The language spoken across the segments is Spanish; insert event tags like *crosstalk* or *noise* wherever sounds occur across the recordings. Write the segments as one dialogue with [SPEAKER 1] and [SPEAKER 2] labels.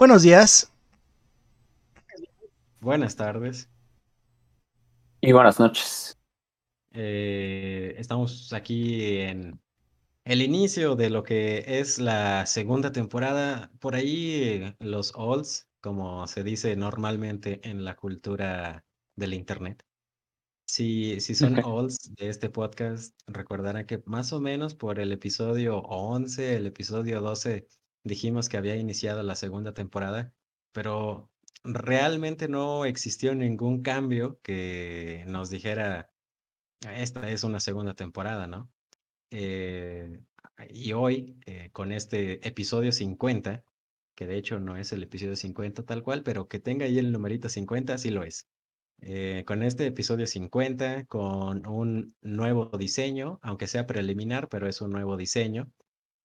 [SPEAKER 1] Buenos días.
[SPEAKER 2] Buenas tardes.
[SPEAKER 3] Y buenas noches.
[SPEAKER 2] Eh, estamos aquí en el inicio de lo que es la segunda temporada. Por ahí los olds, como se dice normalmente en la cultura del Internet. Si, si son olds de este podcast, recordarán que más o menos por el episodio 11, el episodio 12, dijimos que había iniciado la segunda temporada, pero realmente no existió ningún cambio que nos dijera, esta es una segunda temporada, ¿no? Eh, y hoy, eh, con este episodio 50, que de hecho no es el episodio 50 tal cual, pero que tenga ahí el numerito 50, sí lo es. Eh, con este episodio 50, con un nuevo diseño, aunque sea preliminar, pero es un nuevo diseño,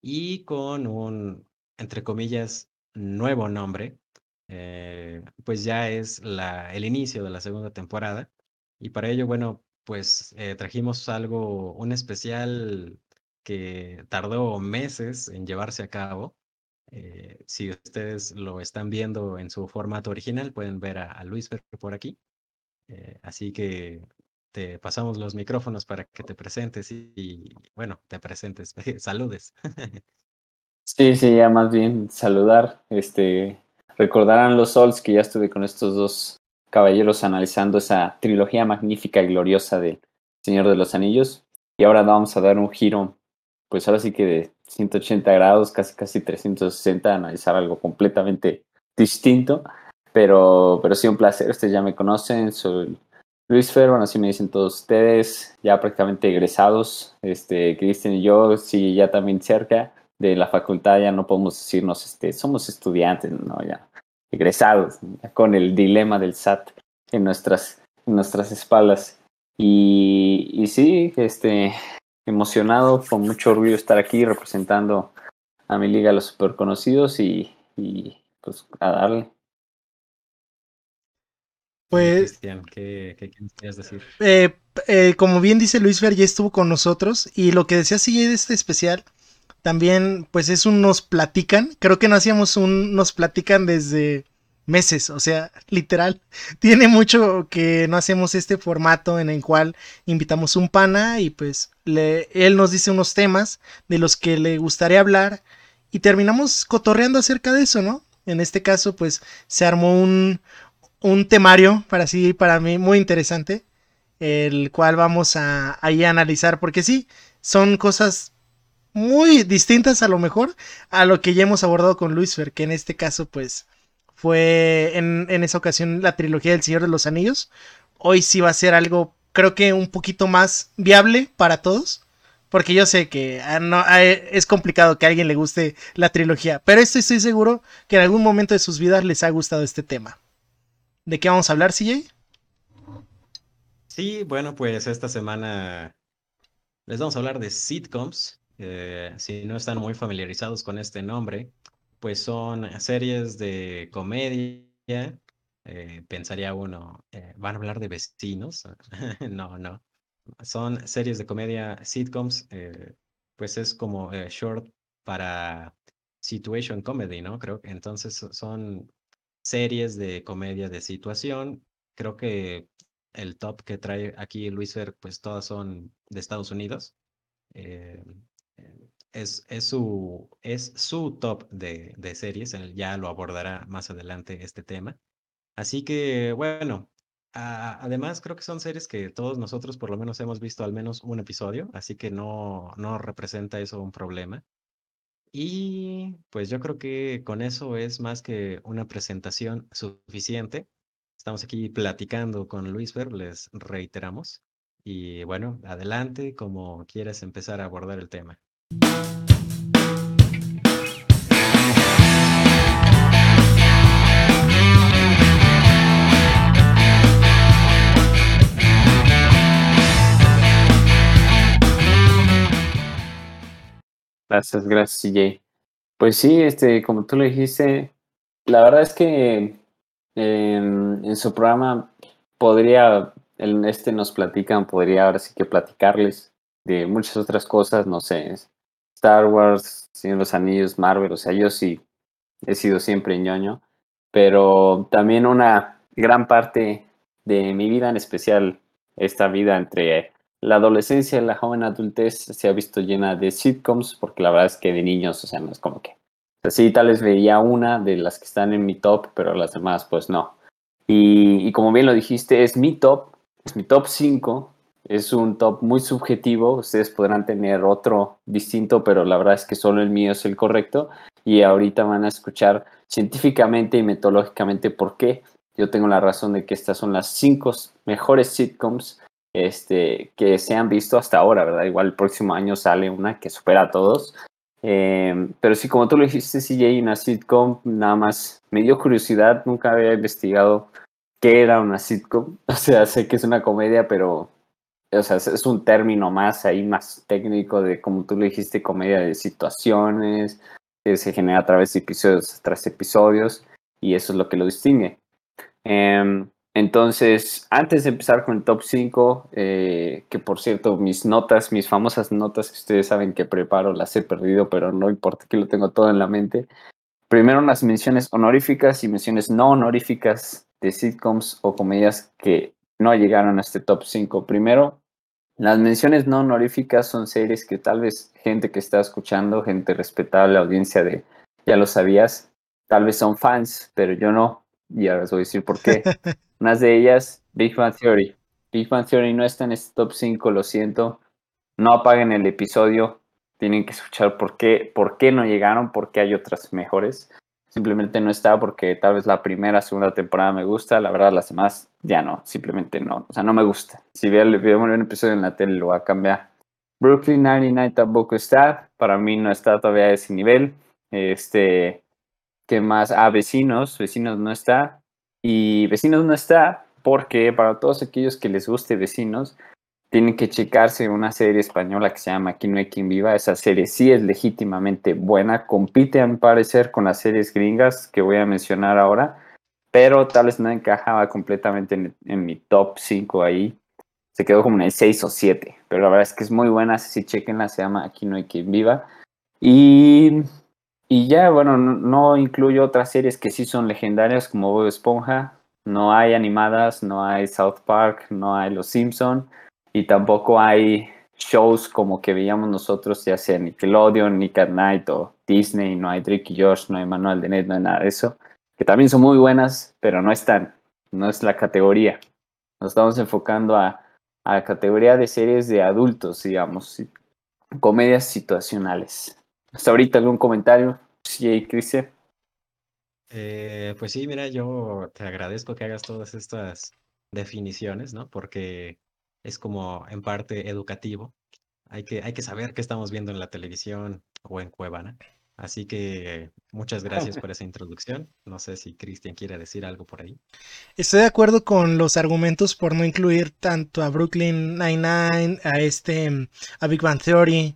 [SPEAKER 2] y con un, entre comillas, nuevo nombre, eh, pues ya es la, el inicio de la segunda temporada. Y para ello, bueno, pues eh, trajimos algo, un especial que tardó meses en llevarse a cabo. Eh, si ustedes lo están viendo en su formato original, pueden ver a, Luis por aquí. así que te pasamos los micrófonos para que te presentes y, bueno, te presentes, *laughs* saludes. *laughs*
[SPEAKER 3] sí, sí, ya más bien saludar. Este, Recordarán los Souls que ya estuve con estos dos caballeros analizando esa trilogía magnífica y gloriosa del Señor de los Anillos. Y ahora vamos a dar un giro, pues ahora sí que de 180 grados, casi casi 360, analizar algo completamente distinto. Pero, pero sí, un placer. Ustedes ya me conocen, soy Luis Fer, bueno, así me dicen todos ustedes, ya prácticamente egresados. Este, Cristian y yo, sí, ya también cerca de la facultad ya no podemos decirnos, este, somos estudiantes, no, ya egresados, con el dilema del SAT en nuestras, en nuestras espaldas. Y, y sí, este, emocionado, con mucho orgullo estar aquí representando a mi liga los super conocidos y, y pues a darle.
[SPEAKER 2] Pues, ¿qué, qué, quieres decir?
[SPEAKER 1] Eh, eh, como bien dice Luis Fer, ya estuvo con nosotros y lo que decía sí de este especial también, pues es un nos platican. Creo que no hacíamos un nos platican desde meses, o sea, literal. *laughs* Tiene mucho que no hacemos este formato en el cual invitamos un pana y pues le, él nos dice unos temas de los que le gustaría hablar y terminamos cotorreando acerca de eso, ¿no? En este caso, pues se armó un, un temario para sí, para mí, muy interesante, el cual vamos a a analizar, porque sí, son cosas muy distintas a lo mejor a lo que ya hemos abordado con Luis Fer, que en este caso pues fue en, esa ocasión la trilogía del Señor de los Anillos. Hoy sí va a ser algo creo que un poquito más viable para todos. Porque yo sé que ah, no, ah, es complicado que a alguien le guste la trilogía. Pero estoy, estoy seguro que en algún momento de sus vidas les ha gustado este tema. ¿De qué vamos a hablar, CJ?
[SPEAKER 2] Sí, bueno, pues esta semana les vamos a hablar de sitcoms. Eh, si no están muy familiarizados con este nombre, pues son series de comedia. Eh, pensaría uno, eh, ¿van a hablar de vecinos? *laughs* no, no. Son series de comedia, sitcoms, pues es como short para situation comedy, ¿no? Creo que entonces son series de comedia de situación. Creo que el top que trae aquí Luis Fer, pues todas son de Estados Unidos es, es, su, es su top de, de series, ya lo abordará más adelante este tema. Así que, bueno, además creo que son series que todos nosotros por lo menos hemos visto al menos un episodio, así que no, no representa eso un problema. Y pues yo creo que con eso es más que una presentación suficiente. Estamos aquí platicando con Luis Ver, les reiteramos. Y bueno, adelante como quieras empezar a abordar el tema.
[SPEAKER 3] Gracias, gracias, CJ. Pues sí, este, como tú lo dijiste, la verdad es que en, su programa podría, en este nos platican, podría ahora sí que platicarles de muchas otras cosas, no sé, Star Wars, Señor los Anillos, Marvel, o sea, yo sí he sido siempre ñoño, pero también una gran parte de mi vida, en especial esta vida entre la adolescencia y la joven adultez, se ha visto llena de sitcoms, porque la verdad es que de niños, o sea, no es como que... O sí, tal vez veía una de las que están en mi top, pero las demás, pues no. Y, y como bien lo dijiste, es mi top, es mi top 5, es un top muy subjetivo, ustedes podrán tener otro distinto, pero la verdad es que solo el mío es el correcto y ahorita van a escuchar científicamente y metodológicamente por qué. Yo tengo la razón de que estas son las cinco mejores sitcoms este, que se han visto hasta ahora, ¿verdad? Igual el próximo año sale una que supera a todos. Em, pero sí, como tú lo dijiste, CJ, una sitcom, nada más me dio curiosidad, nunca había investigado qué era una sitcom. *laughs* O sea, sé que es una comedia, pero o sea, es un término más ahí, más técnico de, como tú lo dijiste, comedia de situaciones, que se genera a través de episodios tras episodios, y eso es lo que lo distingue. Em, entonces, antes de empezar con el top 5, eh, que por cierto, mis notas, mis famosas notas que ustedes saben que preparo, las he perdido, pero no importa que lo tengo todo en la mente. Primero unas menciones honoríficas y menciones no honoríficas de sitcoms o comedias que no llegaron a este top 5. Primero, las menciones no honoríficas son series que tal vez gente que está escuchando, gente respetable, audiencia de ya lo sabías, tal vez son fans, pero yo no. Y ahora os voy a decir por qué. *laughs* Unas de ellas, Big Bang Theory. Big Bang Theory no está en este top 5, lo siento. No apaguen el episodio. Tienen que escuchar por qué, por qué no llegaron, por qué hay otras mejores simplemente no está porque tal vez la primera, segunda temporada me gusta, la verdad las demás ya no, simplemente no, o sea, no me gusta. Si veo un episodio en la tele lo voy a cambiar. Brooklyn 99 tampoco está, para mí no está todavía a ese nivel. Este, ¿qué más? Ah, Vecinos, Vecinos no está. Y Vecinos no está porque para todos aquellos que les guste Vecinos, tienen que checarse una serie española que se llama Aquí no hay quien viva. Esa serie sí es legítimamente buena, compite a mi parecer con las series gringas que voy a mencionar ahora, pero tal vez no encajaba completamente en, mi top 5 ahí. Se quedó como en el 6 o 7, pero la verdad es que es muy buena, si chequenla, se llama Aquí no hay quien viva. Y, ya, bueno, no, no incluyo otras series que sí son legendarias como Bob Esponja, no hay animadas, no hay South Park, no hay Los Simpson y tampoco hay shows como que veíamos nosotros, ya sea Nickelodeon, Nick at Night o Disney, no hay Drake y Josh, no hay Manual de Net, no hay nada de eso, que también son muy buenas, pero no están, no es la categoría. Nos estamos enfocando a, a la categoría de series de adultos, digamos, comedias situacionales. Hasta ahorita algún comentario, sí, Cristian.
[SPEAKER 2] Eh, pues sí, mira, yo te agradezco que hagas todas estas definiciones, ¿no? Porque es como en parte educativo. Hay que, hay que saber qué estamos viendo en la televisión o en Cuevana. Así que muchas gracias por esa introducción. No sé si Cristian quiere decir algo por ahí.
[SPEAKER 1] Estoy de acuerdo con los argumentos por no incluir tanto a Brooklyn Nine-Nine, a este, a Big Bang Theory,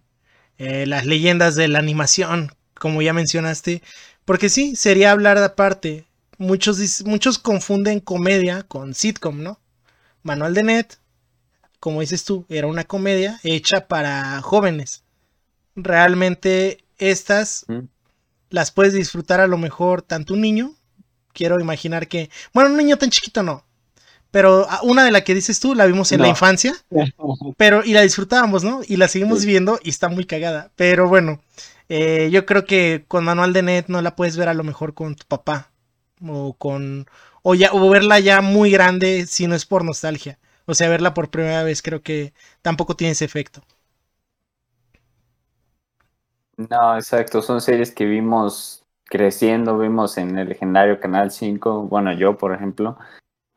[SPEAKER 1] eh, las leyendas de la animación, como ya mencionaste, porque sí, sería hablar de aparte. Muchos, muchos confunden comedia con sitcom, ¿no? Manual de Net, como dices tú, era una comedia hecha para jóvenes. Realmente estas las puedes disfrutar a lo mejor tanto un niño, quiero imaginar que, bueno, un niño tan chiquito no, pero una de la que dices tú la vimos en la infancia, *laughs* pero y la disfrutábamos, ¿no? Y la seguimos viendo y está muy cagada, pero bueno, eh, yo creo que con Manual de Net no la puedes ver a lo mejor con tu papá o con o ya o verla ya muy grande si no es por nostalgia. O sea, verla por primera vez creo que tampoco tiene ese efecto.
[SPEAKER 3] No, exacto. Son series que vimos creciendo, vimos en el legendario Canal 5, bueno, yo por ejemplo,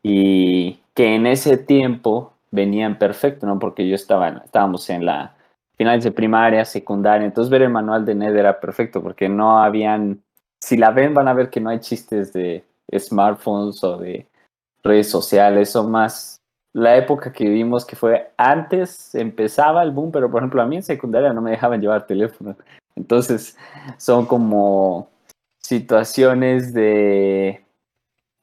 [SPEAKER 3] y que en ese tiempo venían perfecto, ¿no? Porque yo estaba, estábamos en la finales de primaria, secundaria, entonces ver el manual de Ned era perfecto porque no habían, si la ven van a ver que no hay chistes de smartphones o de redes sociales, son más la época que vimos que fue antes empezaba el boom, pero por ejemplo a mí en secundaria no me dejaban llevar teléfono. Entonces son como situaciones de,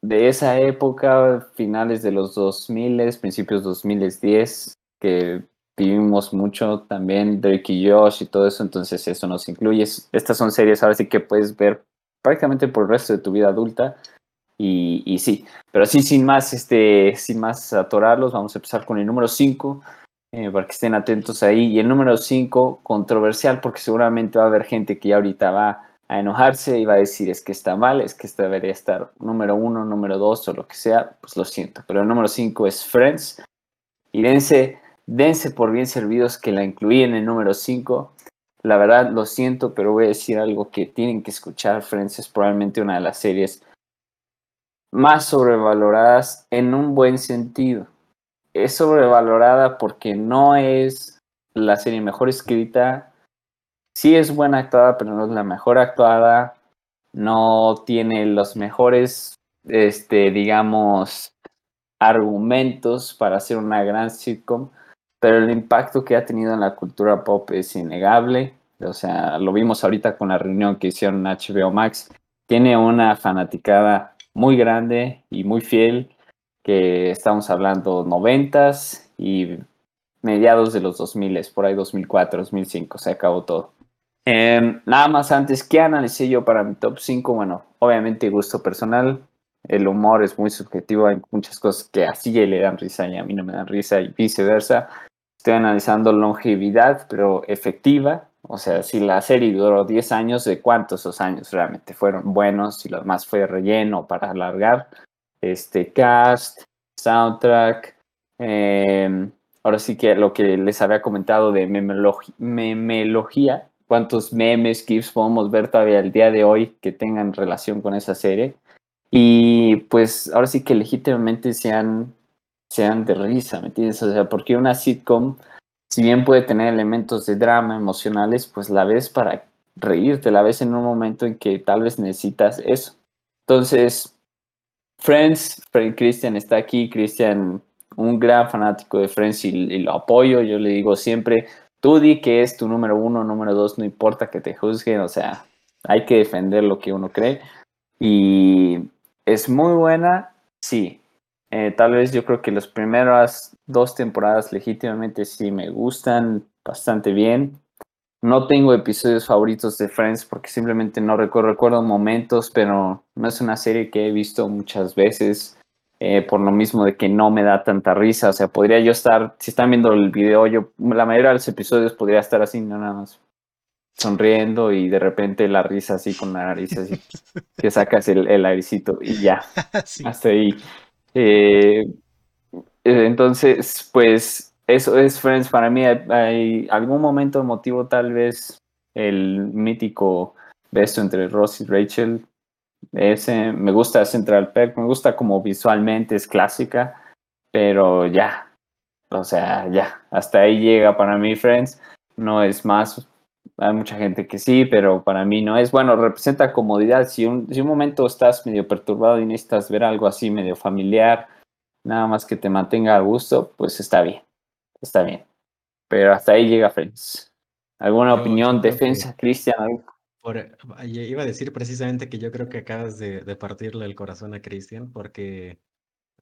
[SPEAKER 3] de esa época, finales de los 2000, principios 2010, que vivimos mucho también, Drake y Josh y todo eso, entonces eso nos incluye. Estas son series ahora sí que puedes ver prácticamente por el resto de tu vida adulta. Y, sí, pero sí, sin más, este, sin más atorarlos, vamos a empezar con el número 5, eh, para que estén atentos ahí. Y el número 5, controversial, porque seguramente va a haber gente que ya ahorita va a enojarse y va a decir es que está mal, es que este debería estar número 1, número 2 o lo que sea, pues lo siento. Pero el número 5 es Friends. Y dense, dense por bien servidos que la incluí en el número 5. La verdad, lo siento, pero voy a decir algo que tienen que escuchar. Friends es probablemente una de las series más sobrevaloradas en un buen sentido. Es sobrevalorada porque no es la serie mejor escrita. Sí es buena actuada, pero no es la mejor actuada. No tiene los mejores, este, digamos, argumentos para hacer una gran sitcom. Pero el impacto que ha tenido en la cultura pop es innegable. O sea, lo vimos ahorita con la reunión que hicieron HBO Max. Tiene una fanaticada muy grande y muy fiel, que estamos hablando noventas y mediados de los 2000, por ahí 2004, 2005, se acabó todo. Eh, nada más antes, ¿qué analicé yo para mi top 5? Bueno, obviamente gusto personal, el humor es muy subjetivo, hay muchas cosas que a CJ le dan risa y a mí no me dan risa y viceversa. Estoy analizando longevidad, pero efectiva, o sea, si la serie duró 10 años, ¿de cuántos esos años realmente fueron buenos? Si lo demás fue relleno para alargar. Este cast, soundtrack. Eh, ahora sí que lo que les había comentado de memelogía. ¿Cuántos memes, GIFs podemos ver todavía el día de hoy que tengan relación con esa serie? Y pues ahora sí que legítimamente sean, sean de risa, ¿me entiendes? O sea, porque una sitcom si bien puede tener elementos de drama emocionales, pues la ves para reírte, la ves en un momento en que tal vez necesitas eso. Entonces, Friends, Christian está aquí, Christian, un gran fanático de Friends y, lo apoyo, yo le digo siempre, tú di que es tu número uno, número dos, no importa que te juzguen, o sea, hay que defender lo que uno cree. Y es muy buena, sí, eh, tal vez yo creo que las primeras dos temporadas legítimamente sí me gustan bastante bien. No tengo episodios favoritos de Friends porque simplemente no recuerdo, recuerdo momentos, pero no es una serie que he visto muchas veces. Eh, por lo mismo de que no me da tanta risa. O sea, podría yo estar, si están viendo el video, yo la mayoría de los episodios podría estar así, no nada más sonriendo y de repente la risa así con la nariz así, que sacas el, el airecito y ya, *laughs* hasta ahí. Eh, entonces, pues eso es Friends. Para mí hay, algún momento emotivo, tal vez el mítico beso entre Ross y Rachel. Ese me gusta Central Perk, me gusta como visualmente es clásica, pero ya, o sea, ya, hasta ahí llega para mí Friends. No es más, hay mucha gente que sí, pero para mí no es. Bueno, representa comodidad. Si un, si un momento estás medio perturbado y necesitas ver algo así medio familiar, nada más que te mantenga a gusto, pues está bien. Está bien. Pero hasta ahí llega Friends. ¿Alguna opinión, defensa, Cristian?
[SPEAKER 2] iba a decir precisamente que yo creo que acabas de, de partirle el corazón a Cristian, porque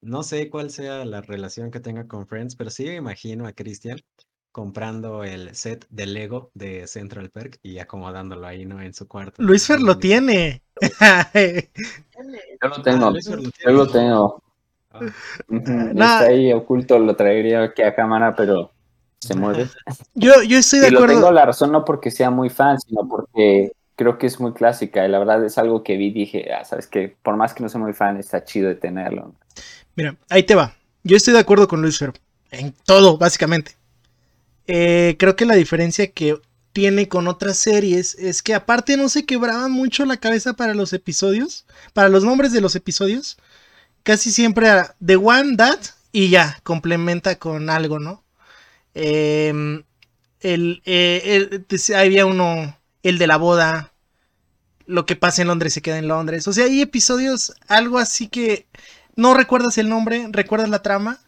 [SPEAKER 2] no sé cuál sea la relación que tenga con Friends, pero sí imagino a Cristian comprando el set de Lego de Central Perk y acomodándolo ahí, ¿no? En su cuarto.
[SPEAKER 1] Luis Fer lo tiene.
[SPEAKER 3] yo lo tengo. *laughs* yo lo tengo. Ah. Está ahí oculto, lo traería aquí a cámara, pero se mueve. *laughs*
[SPEAKER 1] Yo, yo estoy de y acuerdo.
[SPEAKER 3] Lo tengo la razón no porque sea muy fan, sino porque creo que es muy clásica y la verdad es algo que vi y dije, ah, sabes que por más que no sea muy fan, está chido de tenerlo.
[SPEAKER 1] Mira, ahí te va. Yo estoy de acuerdo con Luis Fer. En todo, básicamente. Eh, creo que la diferencia que tiene con otras series es que aparte no se quebraban mucho la cabeza para los episodios, para los nombres de los episodios. Casi siempre era The One That y ya, complementa con algo, ¿no? Em, el, eh, había uno, el de la boda, lo que pasa en Londres se queda en Londres. O sea, hay episodios, algo así que no recuerdas el nombre, recuerdas la trama,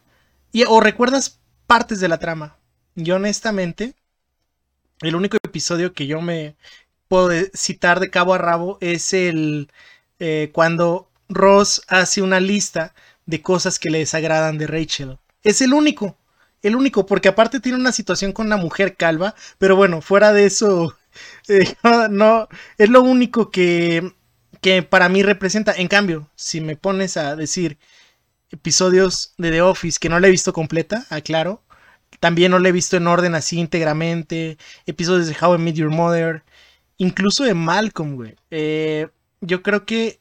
[SPEAKER 1] o recuerdas partes de la trama. Yo honestamente, el único episodio que yo me puedo citar de cabo a rabo es el eh, cuando Ross hace una lista de cosas que le desagradan de Rachel. Es el único, el único, porque aparte tiene una situación con una mujer calva, pero bueno, fuera de eso, *laughs* eh, no, es lo único que, que para mí representa. En cambio, si me pones a decir episodios de The Office que no la he visto completa, aclaro. También no la he visto en orden así íntegramente. Episodios de How I Met Your Mother. Incluso de Malcolm, güey. Eh, yo creo que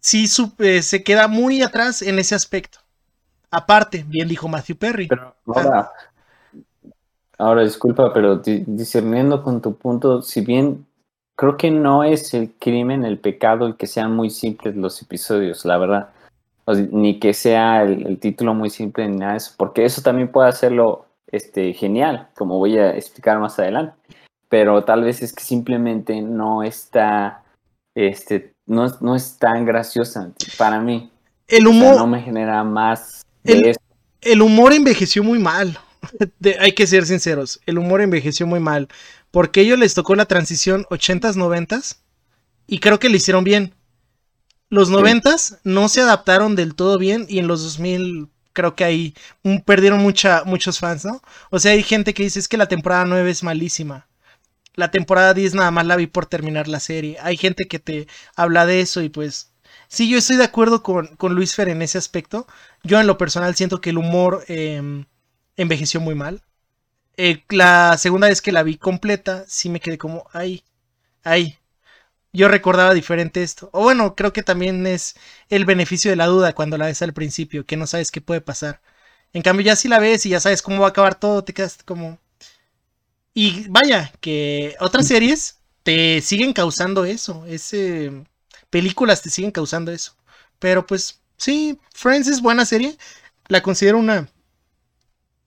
[SPEAKER 1] sí eh, se queda muy atrás en ese aspecto. Aparte, bien dijo Matthew Perry.
[SPEAKER 3] Ahora, ahora disculpa, pero discerniendo con tu punto, si bien creo que no es el crimen, el pecado, el que sean muy simples los episodios, la verdad. Ni que sea el, título muy simple ni nada de eso, porque eso también puede hacerlo este, genial, como voy a explicar más adelante. Pero tal vez es que simplemente no está, este, no, no es tan graciosa para mí.
[SPEAKER 1] El humor.
[SPEAKER 3] no me genera más.
[SPEAKER 1] el, el humor envejeció muy mal. *laughs* hay que ser sinceros. El humor envejeció muy mal. Porque ellos les tocó la transición 80s, 90s. Y creo que le hicieron bien. Los 90s no se adaptaron del todo bien. Y en los 2000 creo que ahí perdieron mucha, muchos fans, ¿no? O sea, hay gente que dice es que la temporada 9 es malísima. La temporada 10 nada más la vi por terminar la serie. Hay gente que te habla de eso y pues... Sí, yo estoy de acuerdo con, con Luis Fer en ese aspecto. Yo en lo personal siento que el humor em, envejeció muy mal. Eh, la segunda vez que la vi completa, sí me quedé como, ay, ay. Yo recordaba diferente esto. O bueno, creo que también es el beneficio de la duda cuando la ves al principio, que no sabes qué puede pasar. En cambio, ya si la ves y ya sabes cómo va a acabar todo, te quedas como. Y vaya, que otras series te siguen causando eso. Ese. Películas te siguen causando eso. Pero pues, sí, Friends es buena serie. La considero una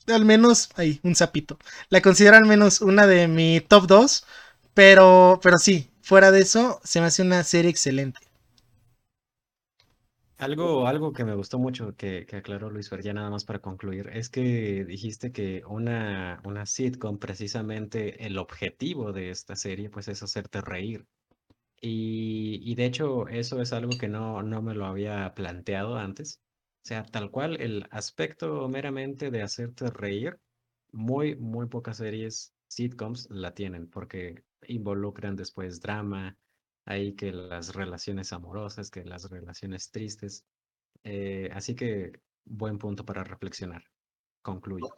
[SPEAKER 1] al menos, ahí, un sapito. La considero al menos una de mi top 2, pero, pero sí, fuera de eso, se me hace una serie excelente.
[SPEAKER 2] Algo, algo que me gustó mucho que, aclaró Luis Fer, ya nada más para concluir, es que dijiste que una, una sitcom, precisamente el objetivo de esta serie, pues es hacerte reír. Y, y de hecho, eso es algo que no, no me lo había planteado antes. O sea, tal cual el aspecto meramente de hacerte reír, muy, muy pocas series sitcoms la tienen porque involucran después drama, ahí que las relaciones amorosas, que las relaciones tristes. Eh, así que buen punto para reflexionar. Concluyo.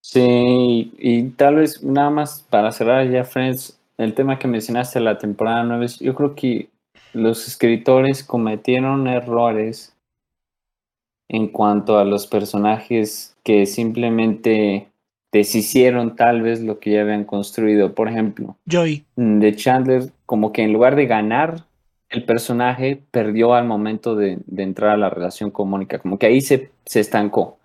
[SPEAKER 3] Sí, y tal vez nada más para cerrar ya, Friends, el tema que mencionaste la temporada 9, yo creo que los escritores cometieron errores en cuanto a los personajes que simplemente deshicieron tal vez lo que ya habían construido. Por ejemplo,
[SPEAKER 1] Joy.
[SPEAKER 3] Mm, de Chandler, como que en lugar de ganar, el personaje perdió al momento de, entrar a la relación con Mónica, como que ahí se, se estancó.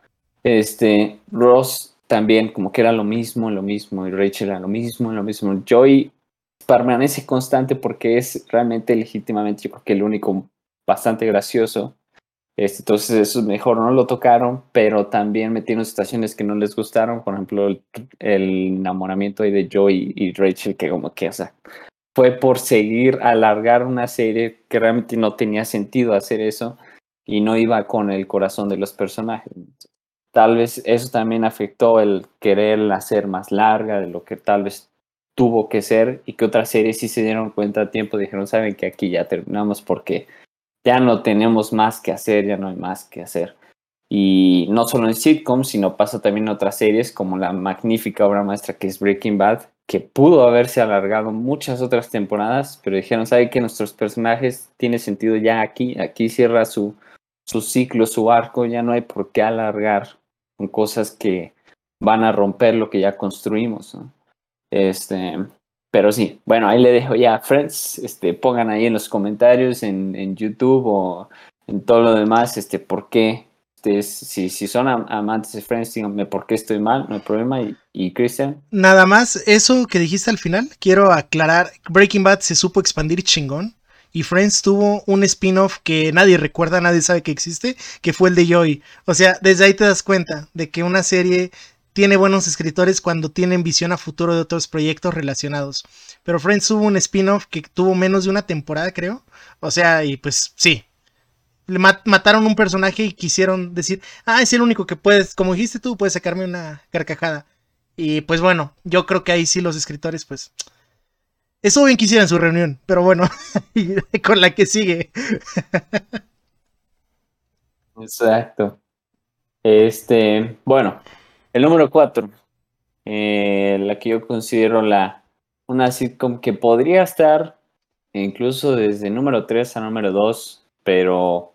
[SPEAKER 3] Este, Ross también, como que era lo mismo, lo mismo, y Rachel era lo mismo, lo mismo. Joy permanece constante porque es realmente legítimamente, yo creo que el único bastante gracioso. Este, entonces eso es mejor, no lo tocaron, pero también metieron situaciones que no les gustaron, por ejemplo, el, enamoramiento de Joey y Rachel, que como que, o sea, fue por seguir, alargar una serie que realmente no tenía sentido hacer eso y no iba con el corazón de los personajes. Tal vez eso también afectó el querer hacer más larga de lo que tal vez tuvo que ser y que otras series sí se dieron cuenta a tiempo, dijeron, saben que aquí ya terminamos porque ya no tenemos más que hacer, ya no hay más que hacer. Y no solo en sitcoms, sino pasa también en otras series como la magnífica obra maestra que es Breaking Bad, que pudo haberse alargado muchas otras temporadas, pero dijeron, ¿sabe que nuestros personajes tiene sentido ya aquí? Aquí cierra su, su ciclo, su arco, ya no hay por qué alargar con cosas que van a romper lo que ya construimos. Este, pero sí, bueno, ahí le dejo ya, friends, este, pongan ahí en los comentarios, en, en YouTube o en todo lo demás, este, por qué, este, si, si son amantes de Friends, díganme por qué estoy mal, no hay problema. Y, y Christian.
[SPEAKER 1] Nada más, eso que dijiste al final, quiero aclarar, Breaking Bad se supo expandir chingón. Y Friends tuvo un spin-off que nadie recuerda, nadie sabe que existe, que fue el de Joy. O sea, desde ahí te das cuenta de que una serie tiene buenos escritores cuando tienen visión a futuro de otros proyectos relacionados. Pero Friends hubo un spin-off que tuvo menos de una temporada, creo. O sea, y pues sí. Le mataron un personaje y quisieron decir, ah, es el único que puedes, como dijiste tú, puedes sacarme una carcajada. Y pues bueno, yo creo que ahí sí los escritores, pues... Eso bien quisiera en su reunión, pero bueno, *laughs* con la que sigue.
[SPEAKER 3] Exacto. Este, bueno, el número cuatro, eh, la que yo considero la una sitcom que podría estar incluso desde número 3 a número 2, pero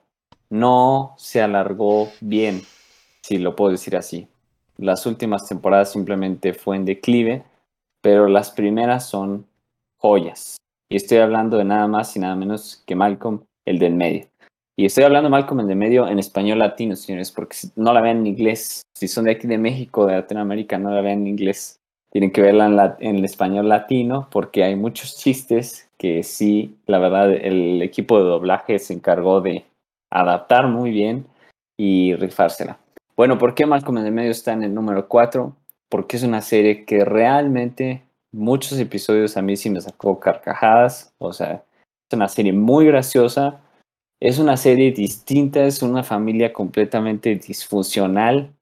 [SPEAKER 3] no se alargó bien, si lo puedo decir así. Las últimas temporadas simplemente fue en declive, pero las primeras son joyas. Y estoy hablando de nada más y nada menos que Malcolm, el del medio. Y estoy hablando de Malcolm, el del medio, en español latino, señores, porque no la vean en inglés. Si son de aquí de México, de Latinoamérica, no la vean en inglés. Tienen que verla en, el español latino, porque hay muchos chistes que sí, la verdad, el equipo de doblaje se encargó de adaptar muy bien y rifársela. Bueno, ¿por qué Malcolm en el medio está en el número 4? Porque es una serie que realmente muchos episodios a mí sí me sacó carcajadas. O sea, es una serie muy graciosa. Es una serie distinta, es una familia completamente disfuncional.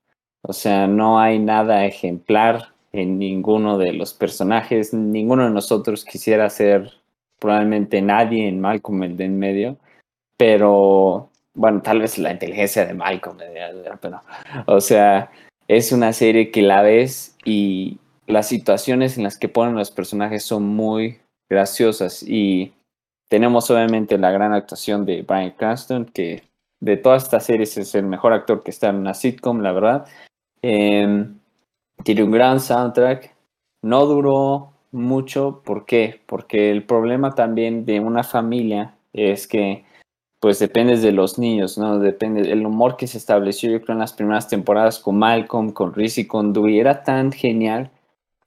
[SPEAKER 3] O sea, no hay nada ejemplar en ninguno de los personajes. Ninguno de nosotros quisiera ser probablemente nadie en Malcolm el de en medio. Pero bueno, tal vez la inteligencia de Malcolm, pero, o sea, es una serie que la ves y las situaciones en las que ponen los personajes son muy graciosas y tenemos obviamente la gran actuación de Brian Cranston, que de todas estas series es el mejor actor que está en una sitcom, la verdad. Em, tiene un gran soundtrack. No duró mucho, ¿por qué? Porque el problema también de una familia es que pues depende de los niños, ¿no? Depende, el humor que se estableció yo creo en las primeras temporadas con Malcolm, con Reese y con Dewey era tan genial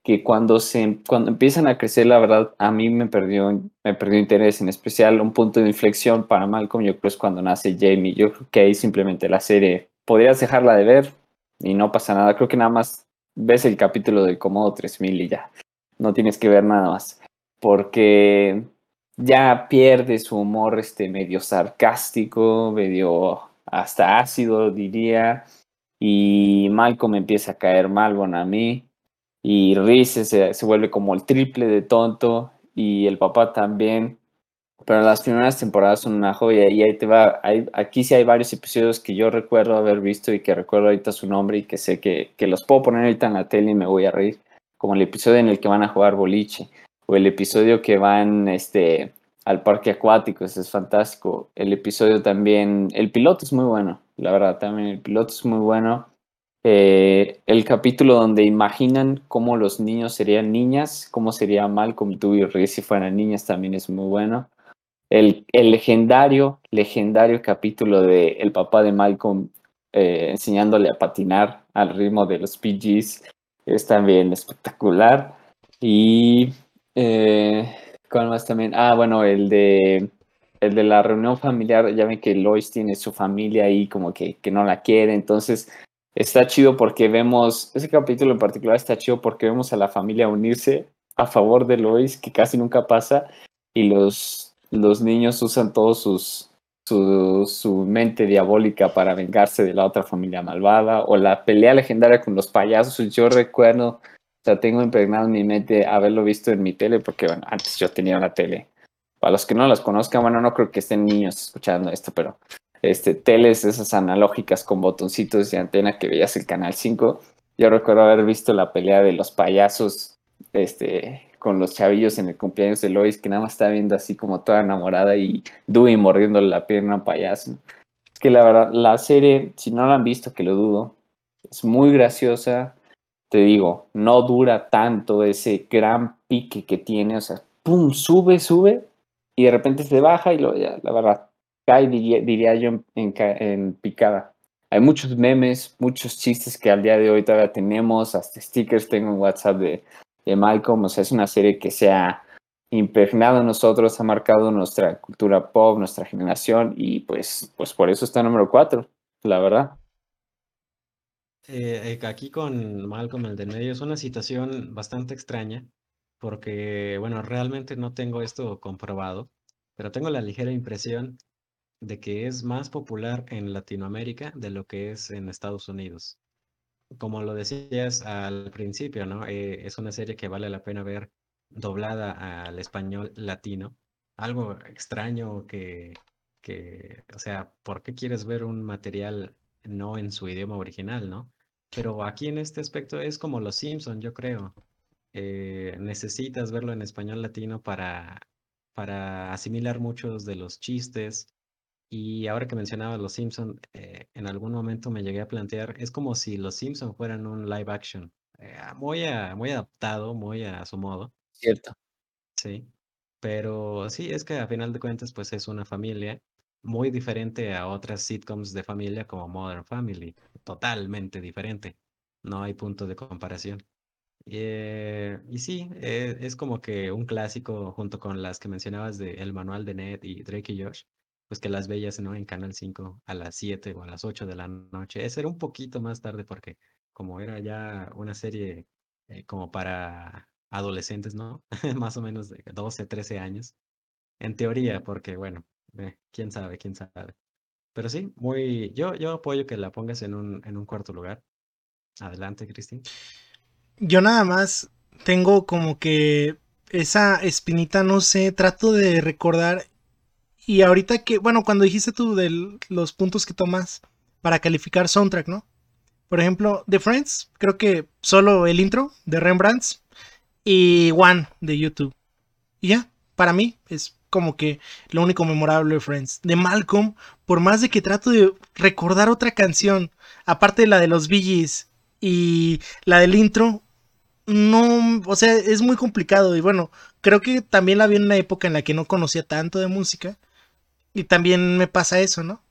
[SPEAKER 3] que cuando se cuando empiezan a crecer la verdad a mí me perdió me perdió interés en especial un punto de inflexión para Malcolm yo creo es cuando nace Jamie. Yo creo que ahí simplemente la serie podrías dejarla de ver y no pasa nada. Creo que nada más ves el capítulo del Comodo 3000 y ya no tienes que ver nada más porque ya pierde su humor este medio sarcástico, medio hasta ácido diría, y Malcolm empieza a caer mal bueno, a mí, y Reese se, se, vuelve como el triple de tonto, y el papá también, pero las primeras temporadas son una joya, y ahí te va, aquí sí hay varios episodios que yo recuerdo haber visto y que recuerdo ahorita su nombre y que sé que, que los puedo poner ahorita en la tele y me voy a reír, como el episodio en el que van a jugar boliche o el episodio que van este, al parque acuático, ese es fantástico. El episodio también, el piloto es muy bueno, la verdad, también el piloto es muy bueno. Eh, el capítulo donde imaginan cómo los niños serían niñas, cómo sería Malcolm, tú y Riz si fueran niñas, también es muy bueno. El, el legendario, legendario capítulo de el papá de Malcolm eh, enseñándole a patinar al ritmo de los PGs es también espectacular. Y eh, ¿cuál más también? Ah, bueno, el de el de la reunión familiar, ya ven que Lois tiene su familia ahí como que, que no la quiere, entonces está chido porque vemos, ese capítulo en particular está chido porque vemos a la familia unirse a favor de Lois, que casi nunca pasa, y los, los niños usan todos sus, su, su mente diabólica para vengarse de la otra familia malvada, o la pelea legendaria con los payasos, yo recuerdo o sea, tengo impregnado en mi mente haberlo visto en mi tele, porque bueno, antes yo tenía una tele. Para los que no las conozcan, bueno, no creo que estén niños escuchando esto, pero este, teles esas analógicas con botoncitos de antena que veías el canal 5. Yo recuerdo haber visto la pelea de los payasos este, con los chavillos en el cumpleaños de Lois, que nada más estaba viendo así como toda enamorada y Dewey mordiéndole la pierna a un payaso. Es que la verdad, la serie, si no la han visto, que lo dudo, es muy graciosa, te digo, no dura tanto ese gran pique que tiene, o sea, pum, sube, sube, y de repente se baja y lo, ya, la verdad, cae, diría, yo, en, picada. Hay muchos memes, muchos chistes que al día de hoy todavía tenemos, hasta stickers tengo en WhatsApp de, de Malcolm, o sea, es una serie que se ha impregnado en nosotros, ha marcado nuestra cultura pop, nuestra generación, y pues, pues por eso está número cuatro, la verdad.
[SPEAKER 2] Eh, eh, aquí con Malcolm, el del medio, es una situación bastante extraña, porque, bueno, realmente no tengo esto comprobado, pero tengo la ligera impresión de que es más popular en Latinoamérica de lo que es en Estados Unidos. Como lo decías al principio, ¿no? Eh, es una serie que vale la pena ver doblada al español latino. Algo extraño que, que, o sea, ¿por qué quieres ver un material no en su idioma original, no? Pero aquí en este aspecto es como Los Simpson, yo creo. Eh, necesitas verlo en español latino para, para asimilar muchos de los chistes. Y ahora que mencionaba Los Simpson, eh, en algún momento me llegué a plantear, es como si Los Simpson fueran un live action, eh, muy, muy adaptado, muy a su modo.
[SPEAKER 3] Cierto.
[SPEAKER 2] Sí, pero sí, es que a final de cuentas, pues es una familia muy diferente a otras sitcoms de familia como Modern Family, totalmente diferente. No hay punto de comparación. Eh, y sí, eh, es como que un clásico junto con las que mencionabas de El Manual de Ned y Drake y Josh, pues que las veías ¿no? en Canal 5 a las 7 o a las 8 de la noche. Ese era un poquito más tarde porque como era ya una serie eh, como para adolescentes, ¿no? *laughs* más o menos de 12, 13 años. En teoría, porque bueno, quién sabe, quién sabe. Pero sí, muy, yo, yo apoyo que la pongas en un, en un cuarto lugar. Adelante, Cristín.
[SPEAKER 1] Yo nada más tengo como que esa espinita, no sé, trato de recordar. Y ahorita que, bueno, cuando dijiste tú de los puntos que tomas para calificar soundtrack, ¿no? Por ejemplo, The Friends, creo que solo el intro de Rembrandts y One de YouTube. Y ya, para mí es como que lo único memorable de Friends. De Malcolm, por más de que trato de recordar otra canción, aparte de la de los Bee y la del intro, no, o sea, es muy complicado. Y bueno, creo que también la vi en una época en la que no conocía tanto de música. Y también me pasa eso, ¿no?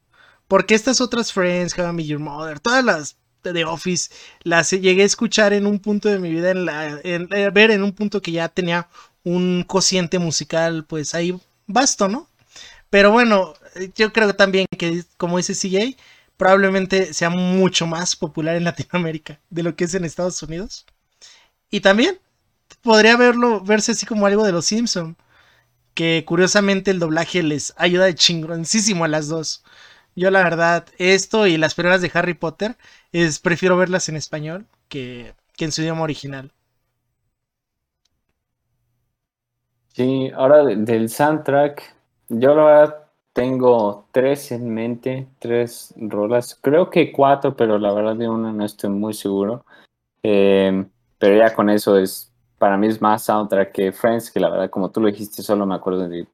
[SPEAKER 1] Porque estas otras Friends, How I Your Mother, todas las de Office, las llegué a escuchar en un punto de mi vida, en eh, ver en un punto que ya tenía un cociente musical, pues ahí basto, ¿no? Pero bueno, yo creo también que, como dice CJ, probablemente sea mucho más popular en Latinoamérica de lo que es en Estados Unidos. Y también podría verlo, verse así como algo de los Simpson. Que curiosamente el doblaje les ayuda de chingoncísimo a las dos. Yo la verdad, esto y las primeras de Harry Potter, es prefiero verlas en español que, en su idioma original.
[SPEAKER 3] Sí, ahora del soundtrack, yo la verdad tengo tres en mente, tres rolas, creo que cuatro, pero la verdad de una no estoy muy seguro. Eh, pero ya con eso es, para mí es más soundtrack que Friends, que la verdad, como tú lo dijiste, solo me acuerdo de,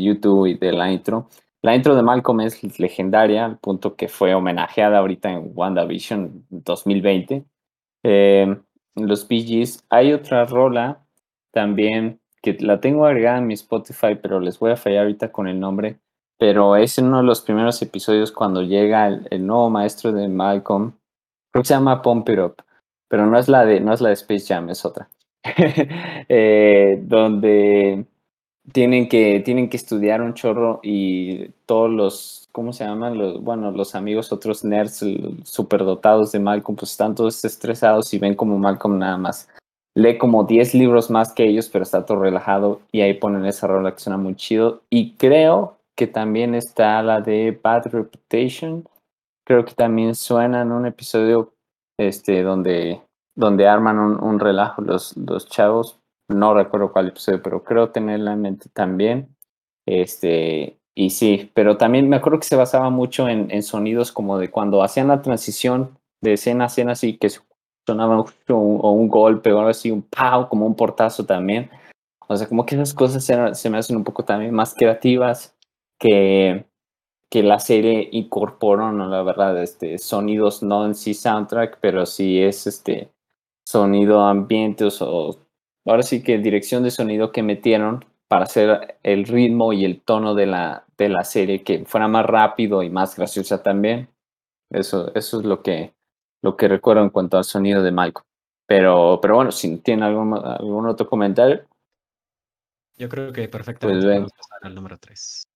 [SPEAKER 3] YouTube y de la intro. La intro de Malcolm es legendaria, al punto que fue homenajeada ahorita en WandaVision 2020. Eh, los Gees. Hay otra rola también que la tengo agregada en mi Spotify, pero les voy a fallar ahorita con el nombre. Pero es en uno de los primeros episodios cuando llega el, nuevo maestro de Malcolm. Creo que se llama Pump It Up, pero no es la de, no es la de Space Jam, es otra. *laughs* Eh, donde tienen que, tienen que estudiar un chorro y todos los, ¿cómo se llaman? Los, bueno, los amigos, otros nerds superdotados de Malcolm, pues están todos estresados y ven como Malcolm nada más lee como 10 libros más que ellos, pero está todo relajado y ahí ponen esa rola que suena muy chido. Y creo que también está la de Bad Reputation. Creo que también suena en un episodio este, donde, donde arman un, relajo los, los chavos. No recuerdo cuál episodio, pero creo tenerla en mente también. Este, y sí, pero también me acuerdo que se basaba mucho en, en sonidos como de cuando hacían la transición de escena a escena, así que sonaba o un golpe o algo así, un pow, como un portazo también. O sea, como que esas cosas se, me hacen un poco también más creativas que, que la serie incorporó, ¿no? La verdad, este, sonidos no en sí soundtrack, pero sí es este sonido ambiente o ahora sí que dirección de sonido que metieron para hacer el ritmo y el tono de la, de la serie que fuera más rápido y más graciosa también. Eso, eso es lo que, lo que recuerdo en cuanto al sonido de Michael. Pero, pero bueno, si tiene algún, algún otro comentario.
[SPEAKER 2] Yo creo que perfectamente pues podemos pasar al número 3.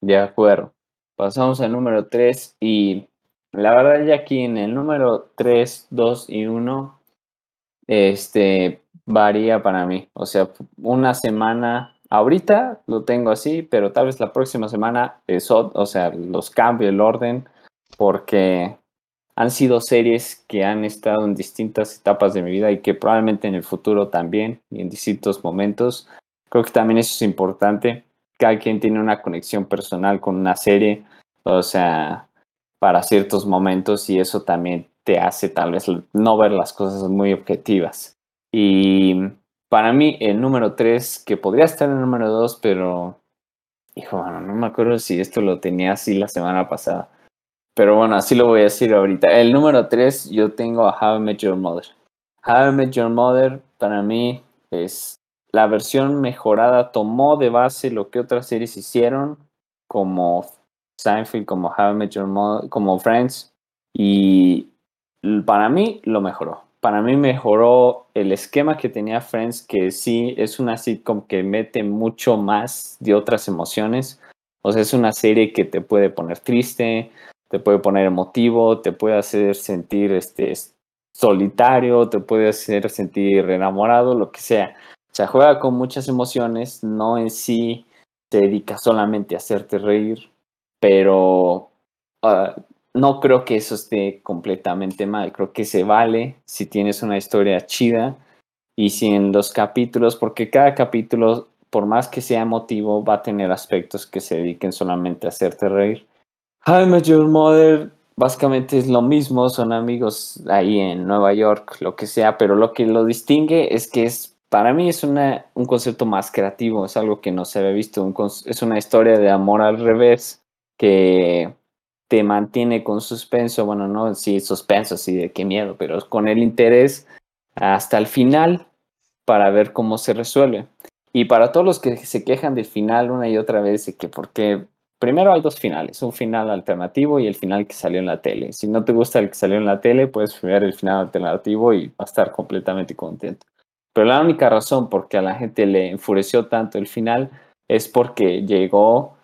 [SPEAKER 3] De acuerdo. Pasamos al número 3 y la verdad ya aquí en el número 3, 2 y 1 este varía para mí. O sea, una semana ahorita lo tengo así, pero tal vez la próxima semana es, o sea, los cambio el orden porque han sido series que han estado en distintas etapas de mi vida y que probablemente en el futuro también y en distintos momentos. Creo que también eso es importante. Cada quien tiene una conexión personal con una serie, o sea, para ciertos momentos y eso también te hace tal vez no ver las cosas muy objetivas. Y para mí el número 3, que podría estar en el número 2, pero hijo, bueno, no me acuerdo si esto lo tenía así la semana pasada. Pero bueno, así lo voy a decir ahorita. El número 3 yo tengo a How I Met Your Mother. How I Met Your Mother para mí es la versión mejorada, tomó de base lo que otras series hicieron, como Seinfeld, como How I Met Your Mother, como Friends, y para mí lo mejoró. Para mí mejoró el esquema que tenía Friends, que sí es una sitcom que mete mucho más de otras emociones. O sea, es una serie que te puede poner triste, te puede poner emotivo, te puede hacer sentir este, solitario, te puede hacer sentir enamorado, lo que sea. O sea, juega con muchas emociones, no en sí se dedica solamente a hacerte reír, pero ah, no creo que eso esté completamente mal. Creo que se vale si tienes una historia chida y si en los capítulos, porque cada capítulo, por más que sea emotivo, va a tener aspectos que se dediquen solamente a hacerte reír. How I Met Your Mother básicamente es lo mismo, son amigos ahí en Nueva York, lo que sea, pero lo que lo distingue es que es, para mí es una, un concepto más creativo, es algo que no se había visto, es una historia de amor al revés que te mantiene con suspenso, bueno, no, sí, suspenso, sí, de qué miedo, pero con el interés hasta el final para ver cómo se resuelve. Y para todos los que se quejan del final una y otra vez, de que por qué primero hay dos finales, un final alternativo y el final que salió en la tele. Si no te gusta el que salió en la tele, puedes ver el final alternativo y va a estar completamente contento. Pero la única razón por qué a la gente le enfureció tanto el final es porque llegó,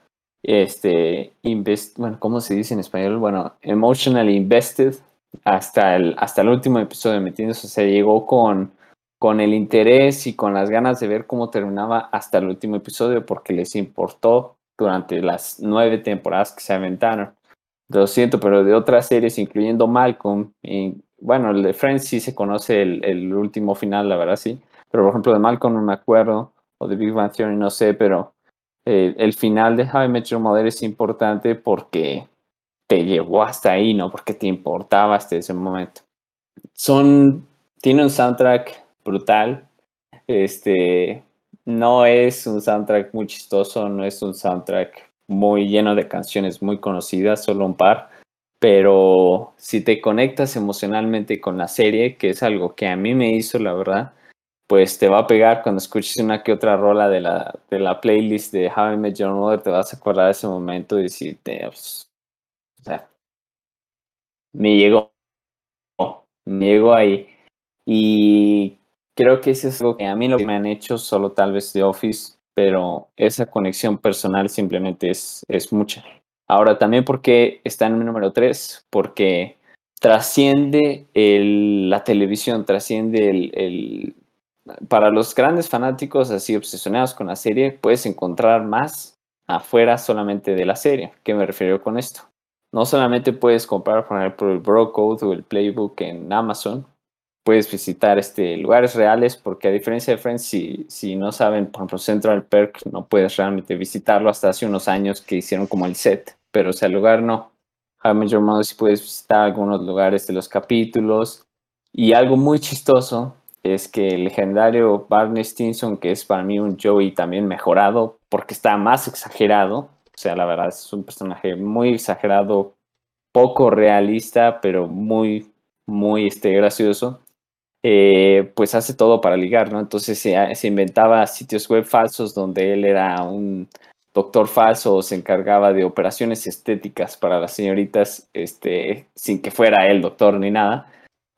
[SPEAKER 3] este, invest, bueno, ¿cómo se dice en español? Bueno, emotionally invested hasta el, hasta el último episodio, ¿me entiendes? O sea, llegó con, con el interés y con las ganas de ver cómo terminaba hasta el último episodio porque les importó durante las nueve temporadas que se aventaron. Lo siento, pero de otras series, incluyendo Malcolm, y, bueno, el de Friends sí se conoce el, último final, la verdad sí. Pero por ejemplo, de Malcolm no me acuerdo, o de Big Bang Theory no sé, pero eh, el final de How I Met Your Mother es importante porque te llevó hasta ahí, ¿no? Porque te importaba hasta ese momento. Son, tiene un soundtrack brutal. Este, no es un soundtrack muy chistoso, no es un soundtrack muy lleno de canciones muy conocidas, solo un par. Pero si te conectas emocionalmente con la serie, que es algo que a mí me hizo, la verdad, pues te va a pegar cuando escuches una que otra rola de la, de la playlist de How I Met Your Mother, te vas a acordar de ese momento y decirte, pues, o sea, me llegó, me llegó ahí. Y creo que eso es algo que a mí lo que me han hecho solo tal vez de Office, pero esa conexión personal simplemente es, es mucha. Ahora también porque está en el número 3, porque trasciende el, la televisión, trasciende el, el, Para los grandes fanáticos así obsesionados con la serie, puedes encontrar más afuera solamente de la serie. ¿Qué me refiero con esto? No solamente puedes comprar, por ejemplo, el Bro Code o el Playbook en Amazon, puedes visitar este, lugares reales, porque a diferencia de Friends, si, si no saben, por ejemplo, Central Perk, no puedes realmente visitarlo hasta hace unos años que hicieron como el set, pero o sea, lugar no. I Your sí puedes visitar algunos lugares de los capítulos. Y algo muy chistoso es que el legendario Barney Stinson, que es para mí un Joey también mejorado, porque está más exagerado, o sea, la verdad es un personaje muy exagerado, poco realista, pero muy, muy este, gracioso. Eh, pues hace todo para ligar, ¿no? Entonces se, inventaba sitios web falsos donde él era un doctor falso o se encargaba de operaciones estéticas para las señoritas, este, sin que fuera él doctor ni nada.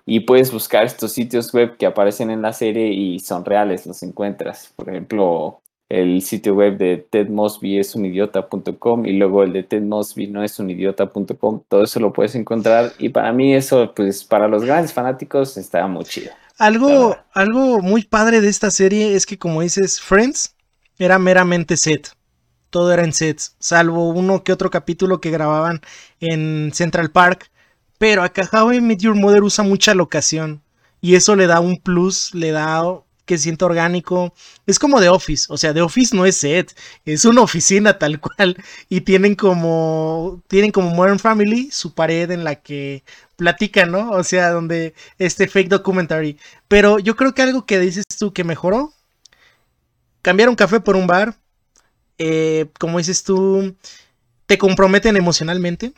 [SPEAKER 3] Y puedes buscar estos sitios web que aparecen en la serie y son reales, los encuentras. Por ejemplo, el sitio web de Ted Mosby es unidiota.com y luego el de Ted Mosby no es unidiota.com. Todo eso lo puedes encontrar y para mí eso, pues para los grandes fanáticos está muy chido.
[SPEAKER 1] Algo, algo muy padre de esta serie es que como dices, Friends era meramente set. Todo era en sets, salvo uno que otro capítulo que grababan en Central Park Pero acá How I Met Your Mother usa mucha locación. Y eso le da un plus, le da que sienta orgánico. Es como The Office, o sea, The Office no es set, es una oficina tal cual. Y tienen como, tienen como Modern Family, su pared en la que platican, ¿no? O sea, donde este fake documentary. Pero yo creo que algo que dices tú que mejoró, cambiar un café por un bar, eh, como dices tú, te comprometen emocionalmente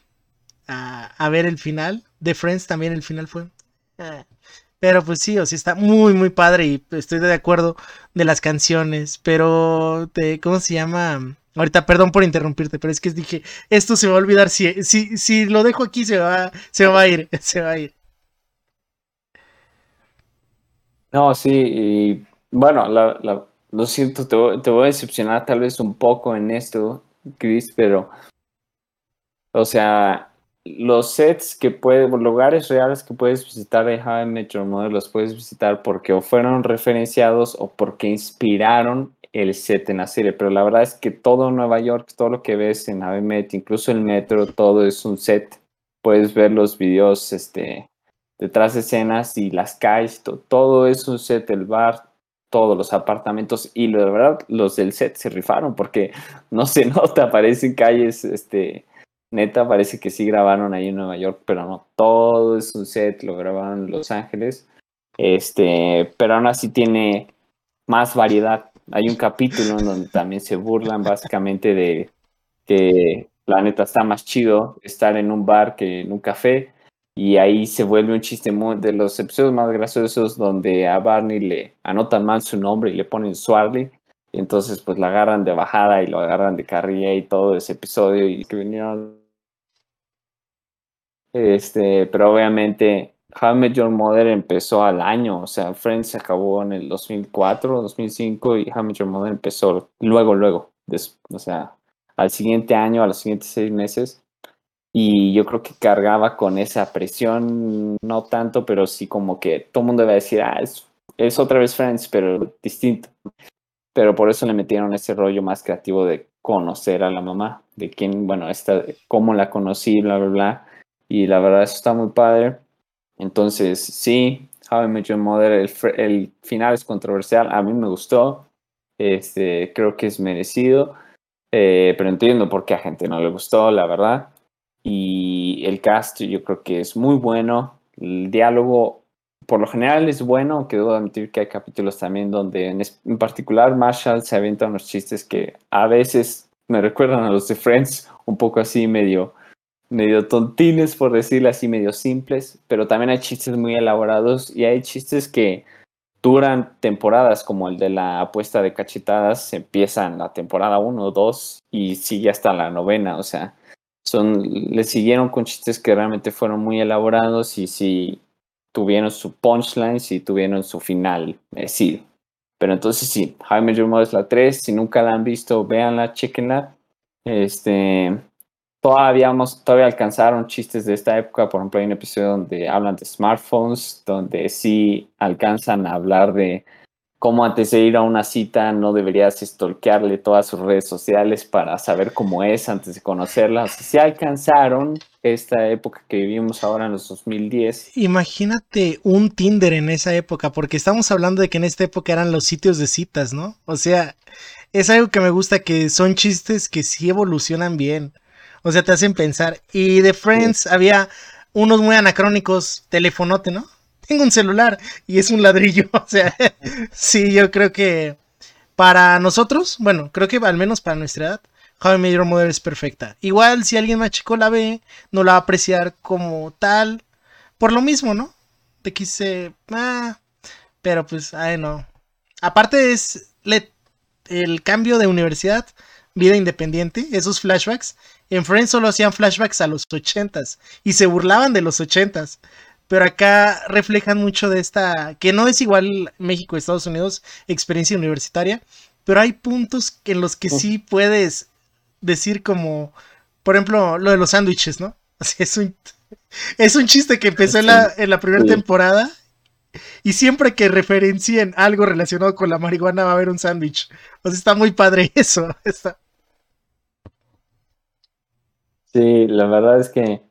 [SPEAKER 1] a, ver el final. De Friends también el final fue. Eh, pero pues sí, o sea, está muy, muy padre y estoy de acuerdo de las canciones. Pero, de, ¿cómo se llama? Ahorita, perdón por interrumpirte, pero es que dije, esto se va a olvidar. Si, si, si lo dejo aquí, se va, se va a ir, *laughs* se va a ir.
[SPEAKER 3] No, sí, y bueno, lo siento, te te voy a decepcionar tal vez un poco en esto, Chris, pero, o sea, los sets que puedes, lugares reales que puedes visitar de How Metro Model los puedes visitar porque o fueron referenciados o porque inspiraron el set en la serie. Pero la verdad es que todo Nueva York, todo lo que ves en How incluso el metro, todo es un set. Puedes ver los videos este, detrás de escenas y las calles, todo, es un set, el bar, todos los apartamentos y la verdad los del set se rifaron porque no se *laughs* nota, aparecen calles este neta parece que sí grabaron ahí en Nueva York, pero no, todo es un set, lo grabaron en Los Ángeles. Este, pero aún así tiene más variedad. Hay un capítulo en donde también se burlan básicamente de que la neta está más chido estar en un bar que en un café. Y ahí se vuelve un chiste de los episodios más graciosos donde a Barney le anotan mal su nombre y le ponen Swarley. Y entonces pues la agarran de bajada y lo agarran de carrilla y todo ese episodio y que vinieron este, pero obviamente How I Your Mother empezó al año, o sea, Friends se acabó en el 2004, 2005 y How I Your Mother empezó luego, luego, o sea, al siguiente año, a los siguientes seis meses. Y yo creo que cargaba con esa presión, no tanto, pero sí como que todo el mundo debe decir, ah, es, es otra vez Friends, pero distinto. Pero por eso le metieron ese rollo más creativo de conocer a la mamá, de quién, bueno, esta, cómo la conocí, bla, bla, bla y la verdad eso está muy padre. Entonces, sí, How I Met Your Mother, el, final es controversial, a mí me gustó, este, creo que es merecido, eh, pero entiendo por qué a gente no le gustó, la verdad. Y el cast yo creo que es muy bueno, el diálogo por lo general es bueno, que debo admitir que hay capítulos también donde en, en particular Marshall se avienta unos chistes que a veces me recuerdan a los de Friends, un poco así medio medio tontines, por decirlo así, medio simples, pero también hay chistes muy elaborados y hay chistes que duran temporadas, como el de la apuesta de cachetadas, empieza en la temporada 1 o 2 y sigue hasta la novena, o sea, son, le siguieron con chistes que realmente fueron muy elaborados y sí tuvieron su punchline, sí tuvieron su final merecido. Pero entonces sí, Jaime Your es la 3, si nunca la han visto, véanla, chequenla. Este, todavía, todavía alcanzaron chistes de esta época. Por ejemplo, hay un episodio donde hablan de smartphones, donde sí alcanzan a hablar de cómo antes de ir a una cita no deberías stalkearle todas sus redes sociales para saber cómo es antes de conocerla. O sea, sí alcanzaron esta época que vivimos ahora en los 2010.
[SPEAKER 1] Imagínate un Tinder en esa época, porque estamos hablando de que en esta época eran los sitios de citas, ¿no? O sea, es algo que me gusta, que son chistes que sí evolucionan bien. O sea, te hacen pensar. Y de Friends había unos muy anacrónicos, telefonote, ¿no? Tengo un celular y es un ladrillo. *laughs* O sea, sí, yo creo que para nosotros, bueno, creo que al menos para nuestra edad, How I Met Your Mother es perfecta. Igual si alguien más chico la ve, no la va a apreciar como tal. Por lo mismo, ¿no? Te quise. Ah, pero pues, ay, no. Aparte es el cambio de universidad, vida independiente, esos flashbacks en Friends solo hacían flashbacks a los ochentas y se burlaban de los ochentas. Pero acá reflejan mucho de esta, que no es igual México, Estados Unidos, experiencia universitaria, pero hay puntos en los que sí puedes decir como, por ejemplo, lo de los sándwiches, ¿no? *laughs* es un, es un chiste que empezó en la, en la primera temporada y siempre que referencien algo relacionado con la marihuana va a haber un sándwich. O sea, está muy padre *laughs* eso. Está,
[SPEAKER 3] Sí, la verdad es que,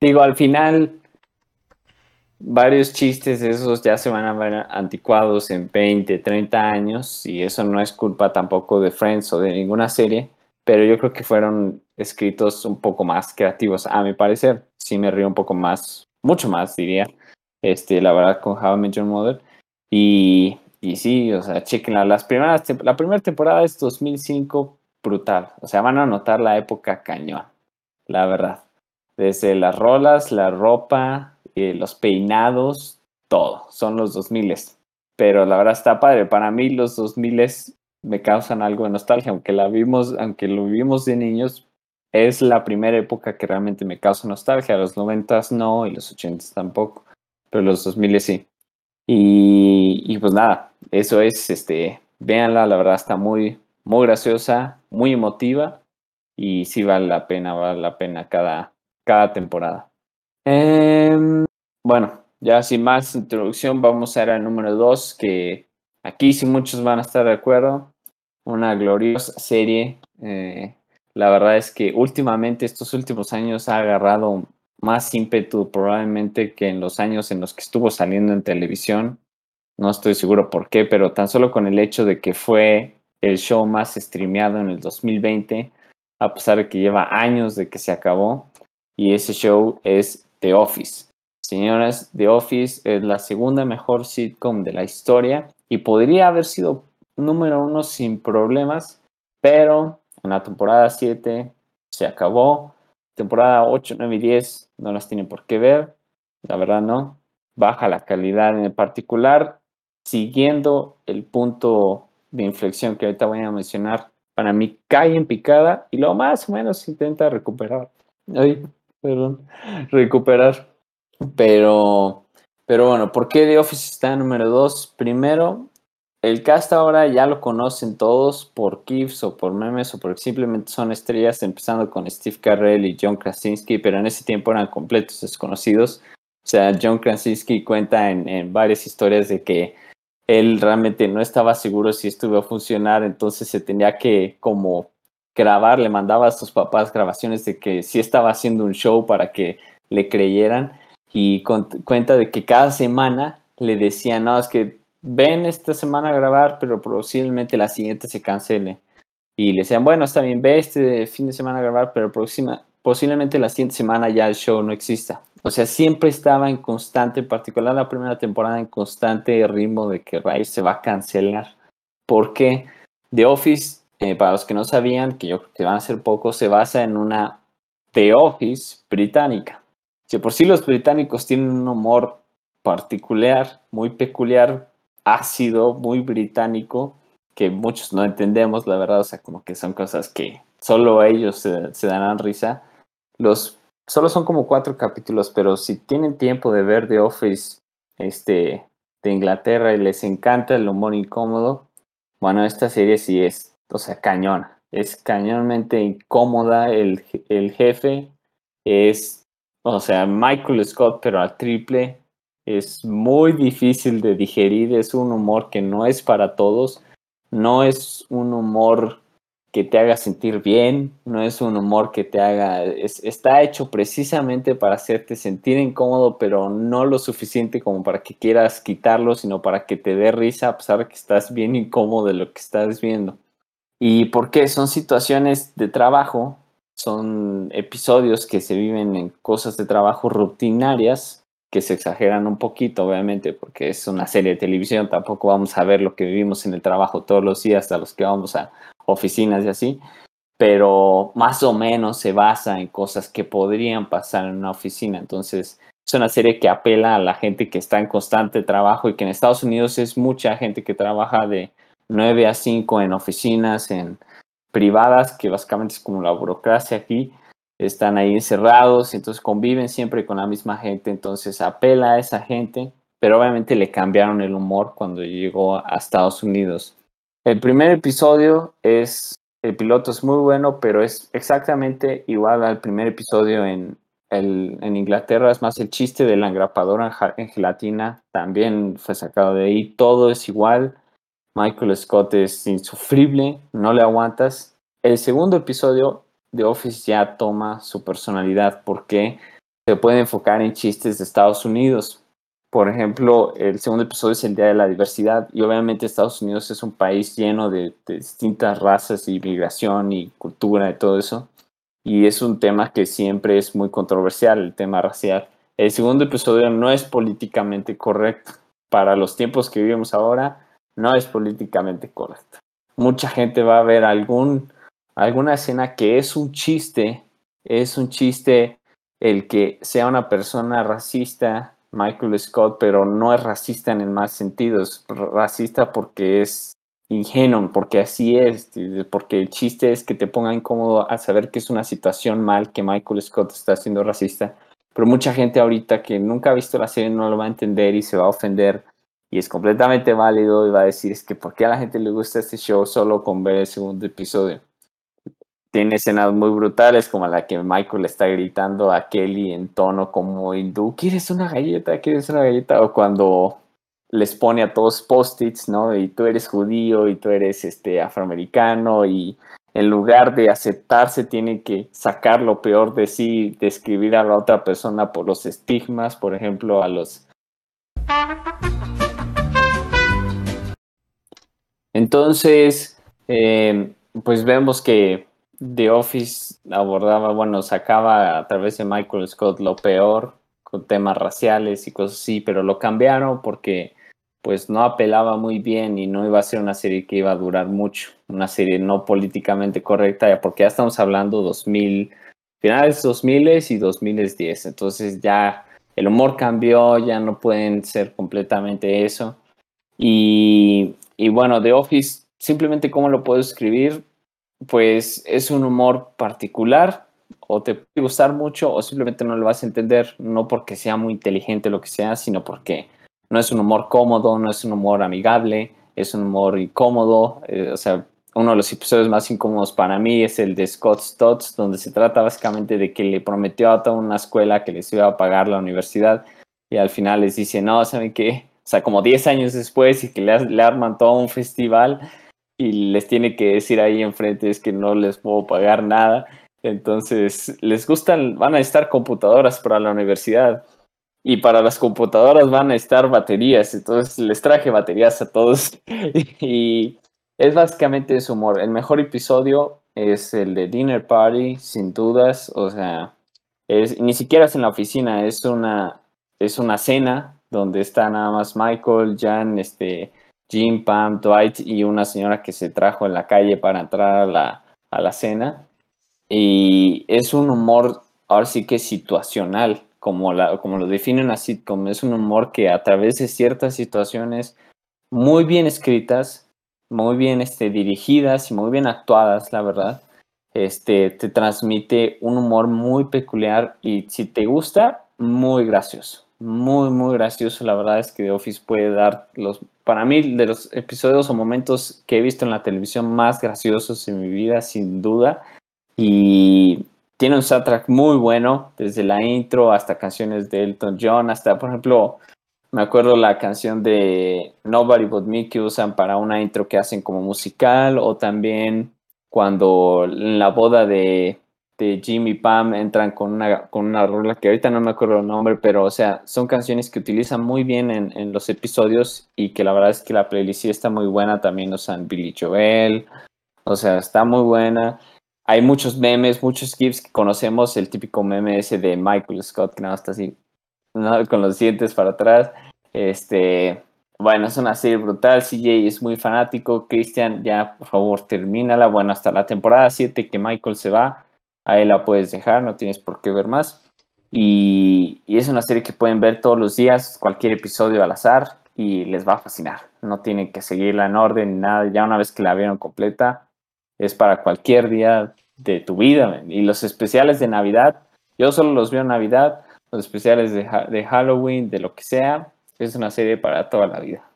[SPEAKER 3] digo, al final varios chistes esos ya se van a ver anticuados en 20, 30 años y eso no es culpa tampoco de Friends o de ninguna serie, pero yo creo que fueron escritos un poco más creativos, a mi parecer. Sí me río un poco más, mucho más diría, este, la verdad con How I Met Mother. Y, y sí, o sea, chequenla. Las primeras, la primera temporada es 2005, brutal. O sea, van a notar la época cañón, la verdad. Desde las rolas, la ropa, eh, los peinados, todo. Son los 2000 Pero la verdad está padre. Para mí los 2000 me causan algo de nostalgia. Aunque la vimos, aunque lo vivimos de niños, es la primera época que realmente me causa nostalgia. Los 90 no y los 80 tampoco. Pero los 2000 sí. Y, pues nada, eso es, este, véanla, la verdad está muy, muy graciosa, muy emotiva y sí vale la pena, vale la pena cada, cada temporada. Em, bueno, ya sin más introducción, vamos a ir al número 2, que aquí sí muchos van a estar de acuerdo. Una gloriosa serie. Eh, la verdad es que últimamente, estos últimos años, ha agarrado más ímpetu probablemente que en los años en los que estuvo saliendo en televisión. No estoy seguro por qué, pero tan solo con el hecho de que fue el show más streameado en el 2020, a pesar de que lleva años de que se acabó, y ese show es The Office. Señoras, The Office es la segunda mejor sitcom de la historia y podría haber sido número uno sin problemas, pero en la temporada 7 se acabó. Temporada 8, 9 y 10 no las tienen por qué ver, la verdad no. Baja la calidad en particular, siguiendo el punto de inflexión que ahorita voy a mencionar. Para mí cae en picada y lo más o menos intenta recuperar. Ay, perdón, recuperar pero, pero bueno, ¿por qué The Office está número 2? Primero, el cast ahora ya lo conocen todos por GIFs o por memes o porque simplemente son estrellas, empezando con Steve Carell y John Krasinski, pero en ese tiempo eran completos desconocidos. O sea, John Krasinski cuenta en, en varias historias de que él realmente no estaba seguro si esto iba a funcionar, entonces se tenía que como grabar, le mandaba a sus papás grabaciones de que sí estaba haciendo un show para que le creyeran y cuenta de que cada semana le decían, no, es que ven esta semana a grabar, pero posiblemente la siguiente se cancele. Y le decían, bueno, está bien, ve este fin de semana a grabar, pero próxima, posiblemente la siguiente semana ya el show no exista. O sea, siempre estaba en constante, en particular la primera temporada, en constante ritmo de que Rise se va a cancelar. Porque The Office, eh, para los que no sabían, que yo creo que van a ser pocos, se basa en una The Office británica. Si por sí los británicos tienen un humor particular, muy peculiar, ácido, muy británico, que muchos no entendemos, la verdad, o sea, como que son cosas que solo ellos se, darán risa. Los solo son como cuatro capítulos, pero si tienen tiempo de ver The Office este, de Inglaterra y les encanta el humor incómodo, bueno, esta serie sí es, o sea, cañona. Es cañonmente incómoda. El, el jefe es o sea, Michael Scott, pero al triple, es muy difícil de digerir, es un humor que no es para todos, no es un humor que te haga sentir bien, no es un humor que te haga, está hecho precisamente para hacerte sentir incómodo, pero no lo suficiente como para que quieras quitarlo, sino para que te dé risa a pesar de que estás bien incómodo de lo que estás viendo. ¿Y por qué? Son situaciones de trabajo son episodios que se viven en cosas de trabajo rutinarias que se exageran un poquito, obviamente, porque es una serie de televisión, tampoco vamos a ver lo que vivimos en el trabajo todos los días, a los que vamos a oficinas y así, pero más o menos se basa en cosas que podrían pasar en una oficina. Entonces, es una serie que apela a la gente que está en constante trabajo y que en Estados Unidos es mucha gente que trabaja de 9 a 5 en oficinas, en privadas, que básicamente es como la burocracia aquí, están ahí encerrados, entonces conviven siempre con la misma gente, entonces apela a esa gente, pero obviamente le cambiaron el humor cuando llegó a Estados Unidos. El primer episodio es, el piloto es muy bueno, pero es exactamente igual al primer episodio en, el, en Inglaterra, es más el chiste de la engrapadora en gelatina, también fue sacado de ahí, todo es igual Michael Scott es insufrible, no le aguantas. El segundo episodio de Office ya toma su personalidad porque se puede enfocar en chistes de Estados Unidos. Por ejemplo, el segundo episodio es el Día de la Diversidad y obviamente Estados Unidos es un país lleno de, de distintas razas y migración y cultura y todo eso. Y es un tema que siempre es muy controversial, el tema racial. El segundo episodio no es políticamente correcto. Para los tiempos que vivimos ahora, no es políticamente correcto. Mucha gente va a ver algún, alguna escena que es un chiste, es un chiste el que sea una persona racista Michael Scott, pero no es racista en el más sentido, es racista porque es ingenuo, porque así es, porque el chiste es que te ponga incómodo a saber que es una situación mal que Michael Scott está siendo racista, pero mucha gente ahorita que nunca ha visto la serie no lo va a entender y se va a ofender y es completamente válido y va a decir es que por qué a la gente le gusta este show solo con ver el segundo episodio tiene escenas muy brutales como la que Michael está gritando a Kelly en tono como hindú, ¿quieres una galleta? ¿Quieres una galleta? O cuando les pone a todos post-its, ¿no? Y tú eres judío y tú eres este afroamericano y en lugar de aceptarse tiene que sacar lo peor de sí, describir a la otra persona por los estigmas, por ejemplo, a los... Entonces, eh, pues vemos que The Office abordaba, bueno, sacaba a través de Michael Scott lo peor con temas raciales y cosas así, pero lo cambiaron porque pues no apelaba muy bien y no iba a ser una serie que iba a durar mucho, una serie no políticamente correcta, porque ya estamos hablando 2000, finales 2000 y 2010, entonces ya el humor cambió, ya no pueden ser completamente eso. Y, y bueno, The Office, simplemente cómo lo puedo escribir, pues es un humor particular, o te puede gustar mucho, o simplemente no lo vas a entender, no porque sea muy inteligente lo que sea, sino porque no es un humor cómodo, no es un humor amigable, es un humor incómodo. Eh, o sea, uno de los episodios más incómodos para mí es el de Scott Stotts, donde se trata básicamente de que le prometió a toda una escuela que les iba a pagar la universidad y al final les dice, no, ¿saben qué? O sea, como 10 años después y que le, le arman todo un festival y les tiene que decir ahí enfrente es que no les puedo pagar nada. Entonces, les gustan, van a estar computadoras para la universidad y para las computadoras van a estar baterías. Entonces, les traje baterías a todos *laughs* y es básicamente su humor. El mejor episodio es el de Dinner Party, sin dudas. O sea, es, ni siquiera es en la oficina, es una, es una cena donde está nada más Michael, Jan, este, Jim, Pam, Dwight y una señora que se trajo en la calle para entrar a la, a la cena. Y es un humor, ahora sí que situacional, como, la, como lo definen así, como Es un humor que a través de ciertas situaciones muy bien escritas, muy bien este, dirigidas y muy bien actuadas, la verdad, este, te transmite un humor muy peculiar y si te gusta, muy gracioso. Muy, muy gracioso. La verdad es que The Office puede dar los para mí, de los episodios o momentos que he visto en la televisión más graciosos en mi vida, sin duda. Y tiene un soundtrack muy bueno, desde la intro hasta canciones de Elton John, hasta, por ejemplo, me acuerdo la canción de Nobody But Me que usan para una intro que hacen como musical, o también cuando en la boda de de Jimmy Pam entran con una, con una rola que ahorita no me acuerdo el nombre, pero o sea, son canciones que utilizan muy bien en, en los episodios y que la verdad es que la playlist está muy buena, también usan Billy Joel, o sea, está muy buena. Hay muchos memes, muchos gifs que conocemos, el típico meme ese de Michael Scott que nada está así, con los dientes para atrás. Este, bueno, es una serie brutal. CJ es muy fanático. Christian, ya por favor, termínala. Bueno, hasta la temporada 7 que Michael se va ahí la puedes dejar, no tienes por qué ver más. Y, es una serie que pueden ver todos los días, cualquier episodio al azar, y les va a fascinar. No tienen que seguirla en orden nada. Ya una vez que la vieron completa, es para cualquier día de tu vida. Y los especiales de Navidad, yo solo los veo en Navidad, los especiales de, de Halloween, de lo que sea, es una serie para toda la vida.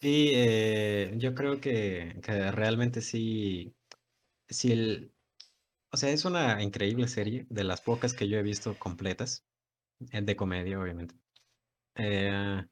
[SPEAKER 2] Sí, eh, yo creo que, que realmente sí, si el, o sea, es una increíble serie, de las pocas que yo he visto completas, eh, de comedia, obviamente. Eh,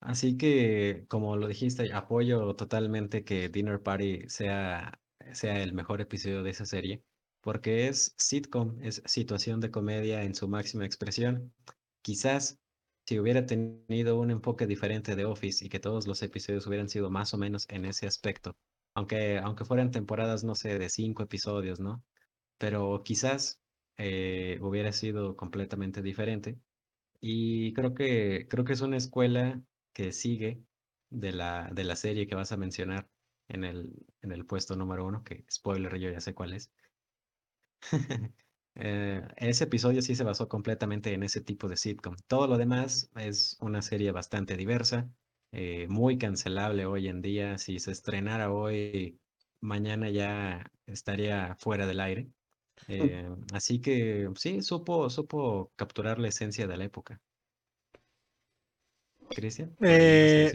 [SPEAKER 2] así que, como lo dijiste, apoyo totalmente que Dinner Party sea, sea el mejor episodio de esa serie, porque es sitcom, es situación de comedia en su máxima expresión. Quizás si hubiera tenido un enfoque diferente de Office y que todos los episodios hubieran sido más o menos en ese aspecto, aunque, aunque fueran temporadas, no sé, de cinco episodios, ¿no? Pero quizás eh, hubiera sido completamente diferente. Y creo que, creo que es una escuela que sigue de la, de la serie que vas a mencionar en el, en el puesto número uno, que spoiler, yo ya sé cuál es. *laughs* Eh, ese episodio sí se basó completamente en ese tipo de sitcom. Todo lo demás es una serie bastante diversa, eh, muy cancelable hoy en día. Si se estrenara hoy, mañana ya estaría fuera del aire. Eh, así que sí, supo, supo capturar la esencia de la época. Cristian.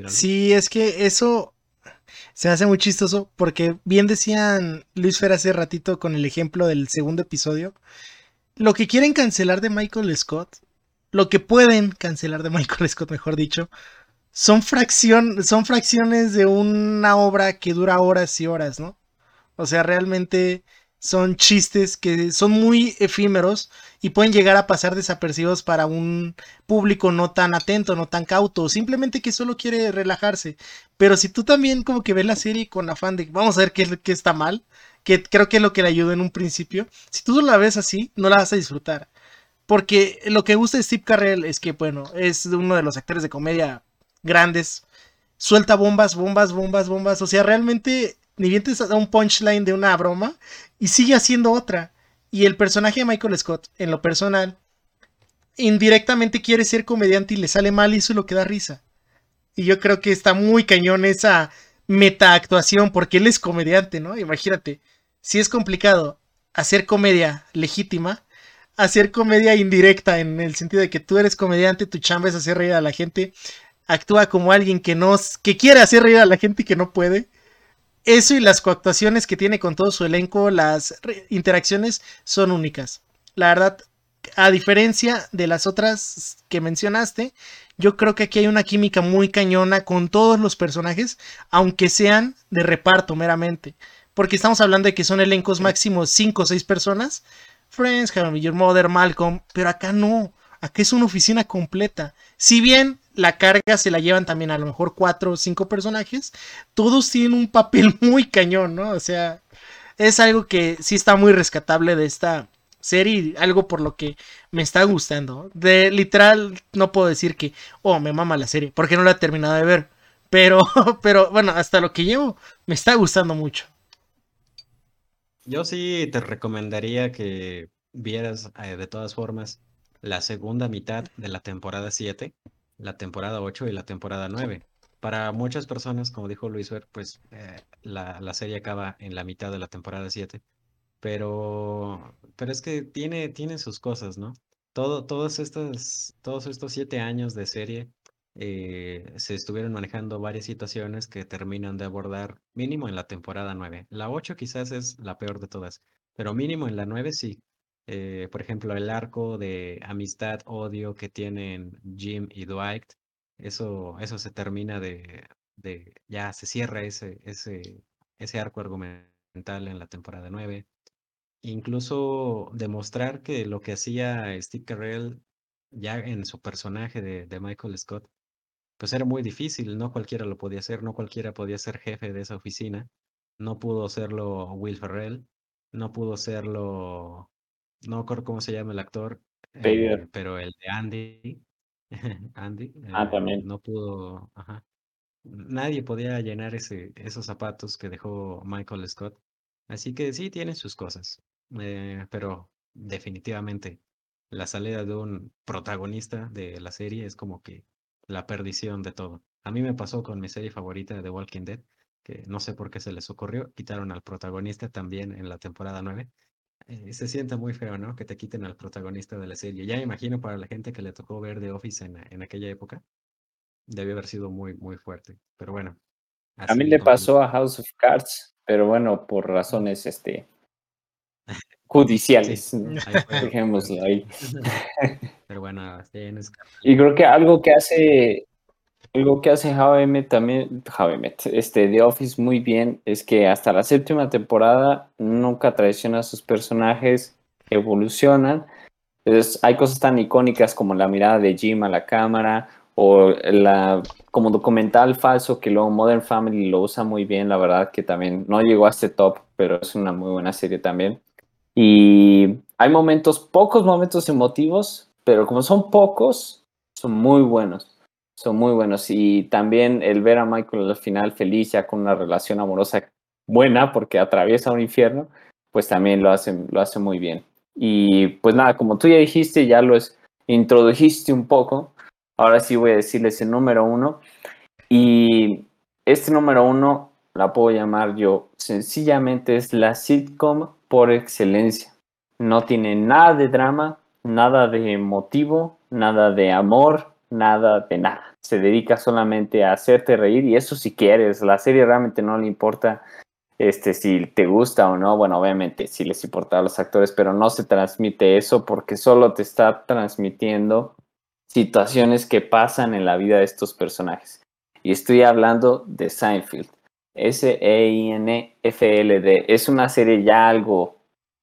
[SPEAKER 1] sí, es que eso se hace muy chistoso porque bien decían Luis Fer hace ratito con el ejemplo del segundo episodio, lo que quieren cancelar de Michael Scott, lo que pueden cancelar de *laughs* Michael Scott, mejor dicho, son, fracción, son fracciones de una obra que dura horas y horas, ¿no? O sea, realmente son chistes que son muy efímeros y pueden llegar a pasar desapercibidos para un público no tan atento, no tan cauto, simplemente que solo quiere relajarse. Pero si tú también como que ves la serie con afán de vamos a ver qué, qué está mal, que creo que es lo que le ayudó en un principio, si tú la ves así, no la vas a disfrutar. Porque lo que gusta de Steve Carrell es que, bueno, es uno de los actores de comedia grandes. Suelta bombas, bombas, bombas, bombas. O sea, realmente ni bien te da un punchline de una broma y sigue haciendo otra. Y el personaje de Michael Scott, en lo personal, indirectamente quiere ser comediante y le sale mal y eso es lo que da risa. Y yo creo que está muy cañón esa meta actuación porque él es comediante, ¿no? Imagínate, si es complicado hacer comedia legítima, hacer comedia indirecta en el sentido de que tú eres comediante, tu chamba es hacer reír a la gente, actúa como alguien que no que quiere hacer reír a la gente y que no puede eso y las coactuaciones que tiene con todo su elenco, las interacciones son únicas. La verdad, a diferencia de las otras que mencionaste, yo creo que aquí hay una química muy cañona con todos los personajes, aunque sean de reparto meramente. Porque estamos hablando de que son elencos máximos 5 o 6 personas. Friends, How Your Mother, Malcolm, pero acá no. Acá es una oficina completa. Si bien la carga se la llevan también a lo mejor cuatro o cinco personajes, todos tienen un papel *laughs* muy cañón, ¿no? O sea, es algo que sí está muy rescatable de esta serie, algo por lo que me está gustando. De literal, no puedo decir que, oh, me mama la serie, porque no la he terminado de ver. Pero, *laughs* pero bueno, hasta lo que llevo, me está gustando mucho.
[SPEAKER 2] Yo sí te recomendaría que vieras eh, de todas formas la segunda mitad de la temporada 7 la temporada 8 y la temporada 9. Para muchas personas, como dijo Luis Ver, pues eh, la, serie acaba en la mitad de la temporada 7. Pero, pero es que tiene, tiene sus cosas, ¿no? Todo, todos, estos, todos estos siete años de serie eh, se estuvieron manejando varias situaciones que terminan de abordar mínimo en la temporada 9. La 8 quizás es la peor de todas, pero mínimo en la 9 sí. Eh, por ejemplo, el arco de amistad, odio que tienen Jim y Dwight, eso, eso se termina de, de, ya se cierra ese, ese, ese arco argumental en la temporada 9. Incluso demostrar que lo que hacía Steve Carell ya en su personaje de, de Michael Scott, pues era muy difícil, no cualquiera lo podía hacer, no cualquiera podía ser jefe de esa oficina, no pudo serlo Will Ferrell, no pudo serlo no recuerdo cómo se llama el actor, eh, pero el de Andy, *laughs* Andy,
[SPEAKER 3] ah, también.
[SPEAKER 2] no pudo, ajá. Nadie podía llenar ese, esos zapatos que dejó Michael Scott. Así que sí, tiene sus cosas, eh, pero definitivamente la salida de un protagonista de la serie es como que la perdición de todo. A mí me pasó con mi serie favorita de The Walking Dead, que no sé por qué se les ocurrió, quitaron al protagonista también en la temporada 9 eh, se siente muy feo, ¿no? Que te quiten al protagonista de la serie. Ya me imagino para la gente que le tocó ver The Office en, en aquella época, debió haber sido muy, muy fuerte. Pero bueno.
[SPEAKER 3] A mí le pasó a House of Cards, pero bueno, por razones este *laughs* judiciales. Dejémoslo ahí. *laughs*
[SPEAKER 2] Pero bueno,
[SPEAKER 3] y creo que algo que hace algo que hace HM también, este, The Office muy bien es que hasta la séptima temporada nunca traiciona a sus personajes, evolucionan Es, hay cosas tan icónicas como la mirada de Jim a la cámara o la como documental falso que luego Modern Family lo usa muy bien, la verdad que también no llegó a este top, pero es una muy buena serie también. Y hay momentos, pocos momentos emotivos, pero como son pocos, son muy buenos. Son muy buenos. Y también el ver a Michael al final feliz, ya con una relación amorosa buena, porque atraviesa un infierno, pues también lo hace, lo hace muy bien. Y pues nada, como tú ya dijiste, ya lo introdujiste un poco, ahora sí voy a decirles el número uno. Y este número uno la puedo llamar yo, sencillamente es la sitcom por excelencia. No tiene nada de drama, nada de motivo, nada de amor, nada de nada. Se dedica solamente a hacerte reír y eso si quieres. La serie realmente no le importa este, si te gusta o no. Bueno, obviamente sí les importa a los actores, pero no se transmite eso porque solo te está transmitiendo situaciones que pasan en la vida de estos personajes. Y estoy hablando de Seinfeld. S-E-I-N-F-L-D. Es una serie ya algo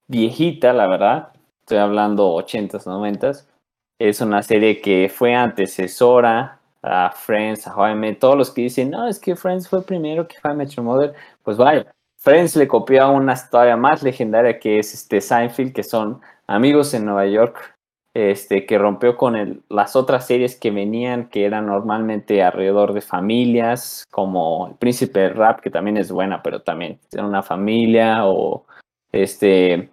[SPEAKER 3] viejita, la verdad. Estoy hablando 80s, 90s. Es una serie que fue antecesora a Friends, a How Todos los que dicen, no, es que Friends fue primero que How I Met Your Mother. Pues vaya, Friends le copió a una historia más legendaria que es este Seinfeld, que son amigos en Nueva York, este, que rompió con las otras series que venían, que eran normalmente alrededor de familias, como El Príncipe Rap, que también es buena, pero también es una familia, o este,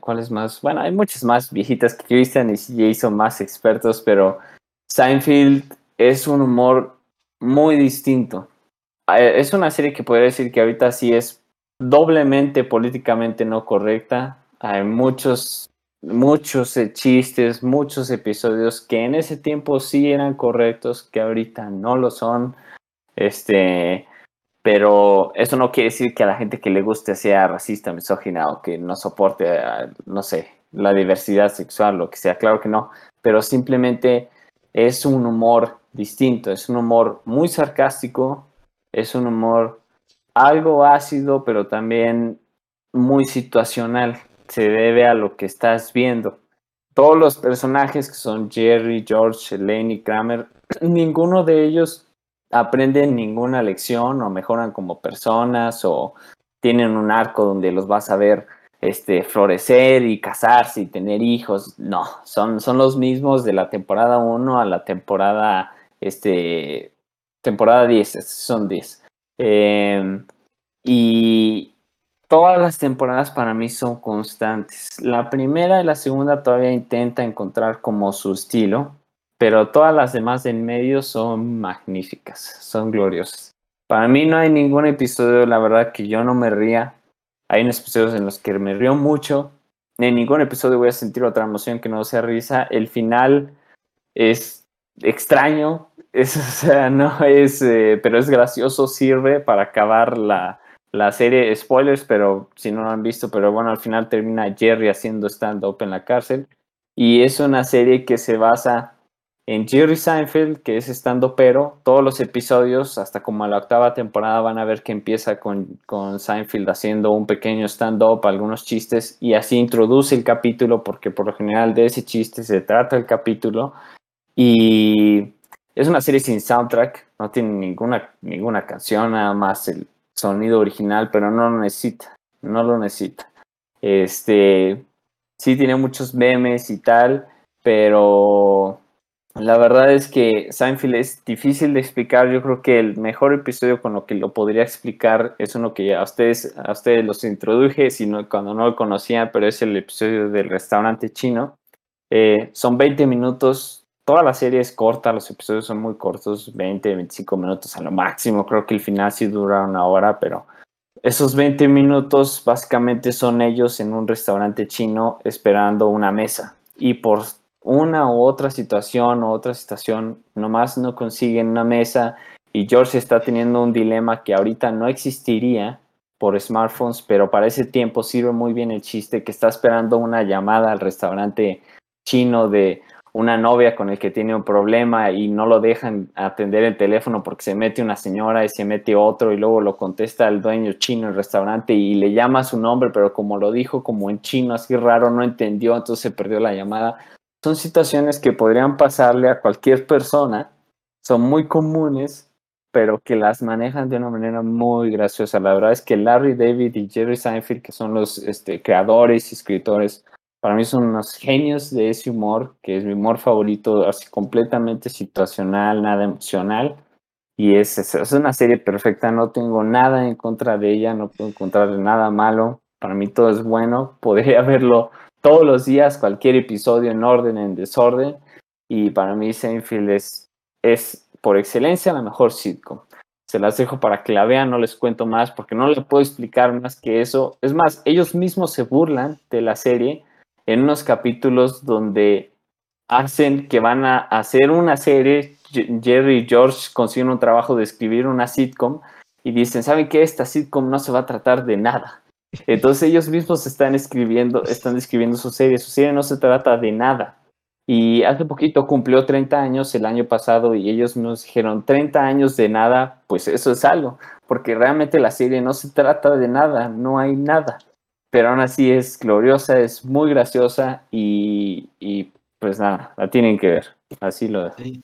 [SPEAKER 3] ¿cuál es, más? Bueno, hay muchas más viejitas que Christian y CJ son más expertos, pero Seinfeld es un humor muy distinto. Eh, es una serie que podría decir que ahorita sí es doblemente políticamente no correcta. Hay muchos, muchos eh, chistes, muchos episodios que en ese tiempo sí eran correctos, que ahorita no lo son. Este, pero eso no quiere decir que a la gente que le guste sea racista, misógina o que no soporte, eh, no sé, la diversidad sexual, lo que sea. Claro que no, pero simplemente es un humor distinto, es un humor muy sarcástico, es un humor algo ácido, pero también muy situacional. Se debe a lo que estás viendo. Todos los personajes que son Jerry, George, Elaine y Kramer, *clears throat* ninguno de ellos aprenden ninguna lección o mejoran como personas o tienen un arco donde los vas a ver este, florecer y casarse y tener hijos. No, son, son los mismos de la temporada 1 a la temporada este, temporada 10, son 10. Em, y todas las temporadas para mí son constantes. La primera y la segunda todavía intenta encontrar como su estilo, pero todas las demás de en medio son magníficas, son gloriosas. Para mí no hay ningún episodio, la verdad, que yo no me ría. Hay unos episodios en los que me río mucho. En ningún episodio voy a sentir otra emoción que no sea risa. El final es extraño, *laughs* es, o sea, no es, eh, pero es gracioso, sirve para acabar la, la serie. Spoilers, pero si no lo han visto, pero bueno, al final termina Jerry haciendo stand-up en la cárcel. Y es una serie que se basa en Jerry Seinfeld, que es estando pero, todos los episodios, hasta como la octava temporada, van a ver que empieza con, con Seinfeld haciendo un pequeño stand-up, algunos chistes, y así introduce el capítulo, porque por lo general de ese chiste se trata el capítulo. Y es una serie sin soundtrack, no tiene ninguna, ninguna canción, nada más el sonido original, pero no lo necesita, no lo necesita. Este, sí tiene muchos memes y tal, pero la verdad es que Seinfeld es difícil de explicar. Yo creo que el mejor episodio con lo que lo podría explicar es uno que a ustedes, a ustedes los introduje, sino cuando no lo conocían, pero es el episodio del restaurante chino. Eh, son 20 minutos toda la serie es corta, los episodios son muy cortos, 20, 25 minutos a lo máximo. Creo que el final sí dura una hora, pero esos 20 minutos básicamente son ellos en un restaurante chino esperando una mesa. Y por una u otra situación o otra situación, nomás no consiguen una mesa y George está teniendo un dilema que ahorita no existiría por smartphones, pero para ese tiempo sirve muy bien el chiste que está esperando una llamada al restaurante chino de una novia con el que tiene un problema y no lo dejan atender el teléfono porque se mete una señora y se mete otro y luego lo contesta el dueño chino del restaurante y le llama su nombre, pero como lo dijo como en chino así raro, no entendió, entonces se perdió la llamada. Son situaciones que podrían pasarle a cualquier persona, son muy comunes, pero que las manejan de una manera muy graciosa. La verdad es que Larry David y Jerry Seinfeld, que son los este, creadores y escritores, para mí son unos genios de ese humor, que es mi humor favorito, así completamente situacional, nada emocional. Y es, es, una serie perfecta, no tengo nada en contra de ella, no puedo encontrarle nada malo. Para mí todo es bueno, *laughs* podría verlo todos los días, cualquier episodio en orden, en desorden. Y para mí Seinfeld es, es por excelencia la mejor sitcom. Se las dejo para que la vean, no les cuento más porque no les puedo explicar más que eso. Es más, ellos mismos se burlan de la serie en unos capítulos donde hacen que van a hacer una serie, Jerry y George consiguen un trabajo de escribir una sitcom y dicen, ¿saben qué? Esta sitcom no se va a tratar de nada. Entonces ellos mismos están escribiendo, están escribiendo su serie, su serie no se trata de nada. Y hace poquito cumplió 30 años el año pasado y ellos nos dijeron 30 años de nada, pues eso es algo, porque realmente la serie no se trata de nada, no hay nada pero aún así es gloriosa, es muy graciosa y, pues nada, la tienen que ver. Así lo
[SPEAKER 2] Sí,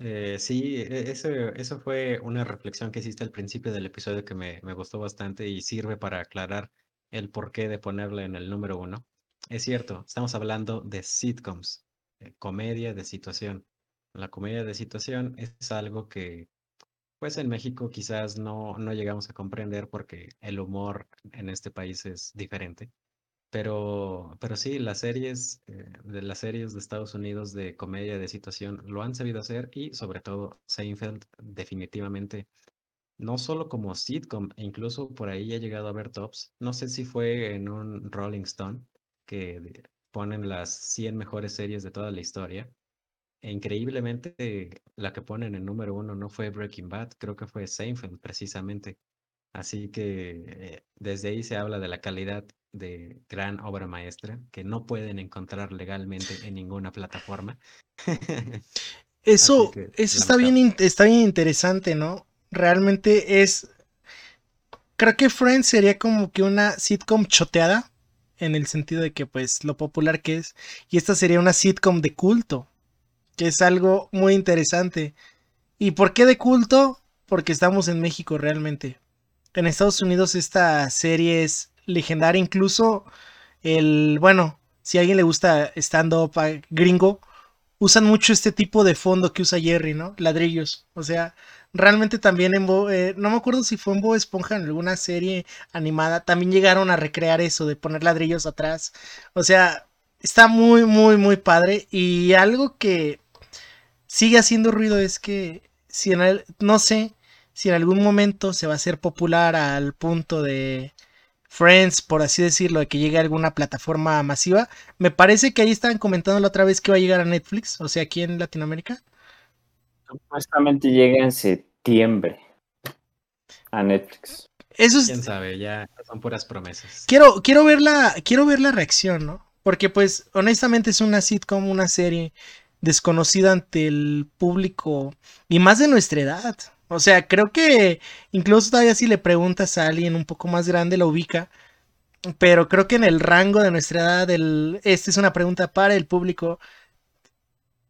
[SPEAKER 2] eh, sí e, eso, eso fue una reflexión que hiciste al principio del episodio que me, me gustó bastante y sirve para aclarar el porqué de ponerle en el número uno. Es cierto, estamos hablando de sitcoms, eh, comedia de situación. La comedia de situación es algo que pues en México quizás no, no llegamos a comprender porque el humor en este país es diferente. Pero, pero sí, las series, eh, de las series de Estados Unidos de comedia de situación lo han sabido hacer y sobre todo Seinfeld definitivamente, no solo como sitcom, e incluso por ahí he llegado a ver tops. No sé si fue en un Rolling Stone que ponen las 100 mejores series de toda la historia e increíblemente, la que ponen en número uno no fue Breaking Bad, creo que fue Seinfeld precisamente. Así que eh, desde ahí se habla de la calidad de gran obra maestra que no pueden encontrar legalmente en ninguna plataforma. *laughs*
[SPEAKER 1] eso eso está bien, está bien interesante, ¿no? Realmente es... Creo que Friends sería como que una sitcom choteada, en el sentido de que pues lo popular que es, y esta sería una sitcom de culto que es algo muy interesante. ¿Y por qué de culto? Porque estamos en México realmente. En Estados Unidos esta serie es legendaria, incluso el, bueno, si a alguien le gusta stand-up gringo, usan mucho este tipo de fondo que usa Jerry, ¿no? Ladrillos. O sea, realmente también en eh, no me acuerdo si fue en Bob Esponja en alguna serie animada, también llegaron a recrear eso de poner ladrillos atrás. O sea, está muy, muy, muy padre. Y algo que sigue haciendo ruido es que si en no sé si en algún momento se va a hacer popular al punto de Friends, por así decirlo, de que llegue a alguna plataforma masiva. Me parece que ahí estaban comentando la otra vez que va a llegar a Netflix, o sea, aquí en Latinoamérica.
[SPEAKER 3] Supuestamente llega en septiembre a Netflix.
[SPEAKER 2] Eso es... Quién sabe, ya son puras promesas.
[SPEAKER 1] Quiero, quiero ver la, quiero ver la reacción, ¿no? Porque pues honestamente es una sitcom, una serie desconocida ante el público y más de nuestra edad. O sea, creo que incluso todavía si le preguntas a alguien un poco más grande la ubica. Pero creo que en el rango de nuestra edad, el, esta es una pregunta para el público.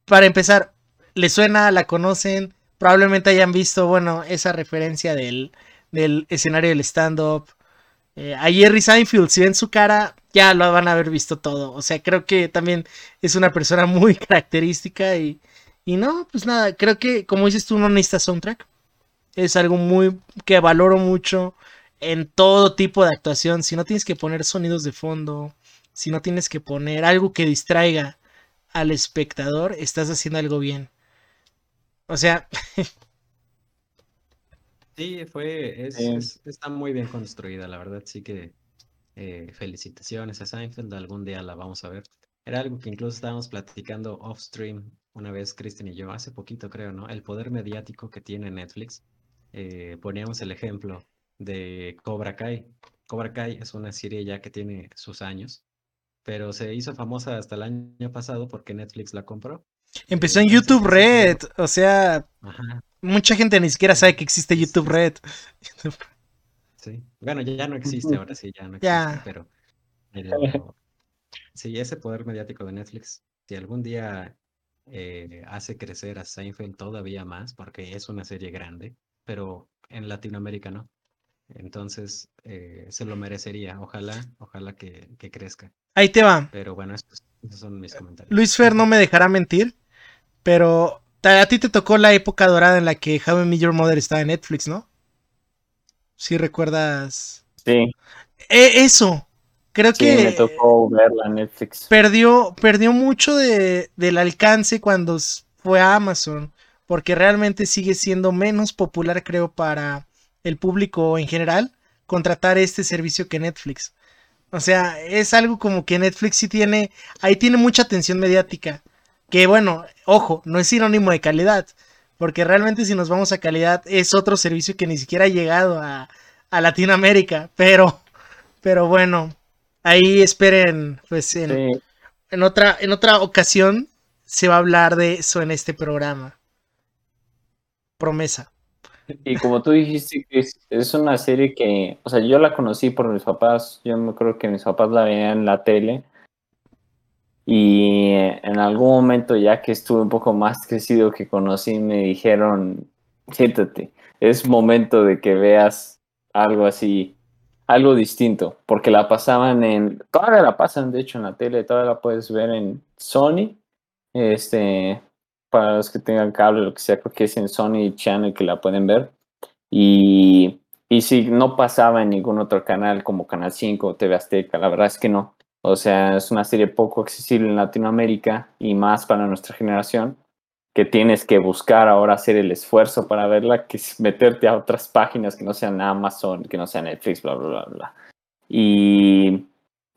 [SPEAKER 1] Para empezar, ¿le suena? ¿La conocen? Probablemente hayan visto, bueno, esa referencia del, del escenario del stand-up. Eh, a Jerry Seinfeld, si ven su cara, ya lo van a haber visto todo. O sea, creo que también es una persona muy *laughs* característica y, y no, pues nada, creo que como dices tú, no necesitas soundtrack. Es algo muy que valoro mucho en todo tipo de actuación. Si no tienes que poner sonidos de fondo, si no tienes que poner algo que distraiga al espectador, estás haciendo algo bien. O sea, *laughs*
[SPEAKER 2] Sí, fue, es, está muy bien construida, la verdad, sí que eh, felicitaciones a Seinfeld, algún día la vamos a ver. Era algo que incluso estábamos platicando off stream una vez, Kristen y yo, hace poquito creo, ¿no? El poder mediático que tiene Netflix. Eh, poníamos el ejemplo de Cobra Kai. Cobra Kai es una serie ya que tiene sus años, pero se hizo famosa hasta el año pasado porque Netflix la compró.
[SPEAKER 1] Empezó en YouTube Red, o sea,
[SPEAKER 2] Ajá,
[SPEAKER 1] mucha gente ni siquiera sabe que existe YouTube Red.
[SPEAKER 2] sí. Bueno, ya, ya no existe, ahora sí, ya no existe,
[SPEAKER 1] Ya.
[SPEAKER 2] pero, pero *laughs* sí, ese poder mediático de Netflix, si algún día eh, hace crecer a Seinfeld todavía más, porque es una serie grande, pero en Latinoamérica no. Entonces, eh, se lo merecería. Ojalá, ojalá que, que crezca.
[SPEAKER 1] Ahí te va.
[SPEAKER 2] Pero bueno, estos, esos son mis comentarios.
[SPEAKER 1] Luis Fer no me dejará mentir, pero a ti te tocó la época dorada en la que How I Met Your Mother estaba en Netflix, ¿no? Si recuerdas.
[SPEAKER 3] Sí,
[SPEAKER 1] E- eso. Creo
[SPEAKER 3] sí,
[SPEAKER 1] que
[SPEAKER 3] me tocó verla en Netflix.
[SPEAKER 1] perdió, perdió mucho de, del alcance cuando fue a Amazon, porque realmente sigue siendo menos popular, creo, para el público en general contratar este servicio que Netflix. O sea, es algo como que Netflix sí tiene, ahí tiene mucha atención mediática, que bueno, ojo, no es sinónimo de calidad, porque realmente si nos vamos a calidad es otro servicio que ni siquiera ha llegado a, a Latinoamérica, pero, pero bueno, ahí esperen, pues en,
[SPEAKER 3] Sí,
[SPEAKER 1] en otra, en otra ocasión se va a hablar de eso en este programa. Promesa.
[SPEAKER 3] y como tú dijiste, Chris, es una serie que, o sea, yo la conocí por mis papás, yo me acuerdo que mis papás la veían en la tele y en algún momento ya que estuve un poco más crecido que conocí, me dijeron, siéntate, es momento de que veas algo así, algo distinto, porque la pasaban en, todavía la pasan de hecho en la tele, todavía la puedes ver en Sony, este, para los que tengan cable, lo que sea, creo que es en Sony Channel que la pueden ver. Y, y sí, no pasaba en ningún otro canal como Canal 5 o TV Azteca, la verdad es que no. O sea, es una serie poco accesible en Latinoamérica y más para nuestra generación, que tienes que buscar ahora hacer el esfuerzo para verla, que es meterte a otras páginas que no sean Amazon, que no sean Netflix, bla, bla, bla, bla. Y,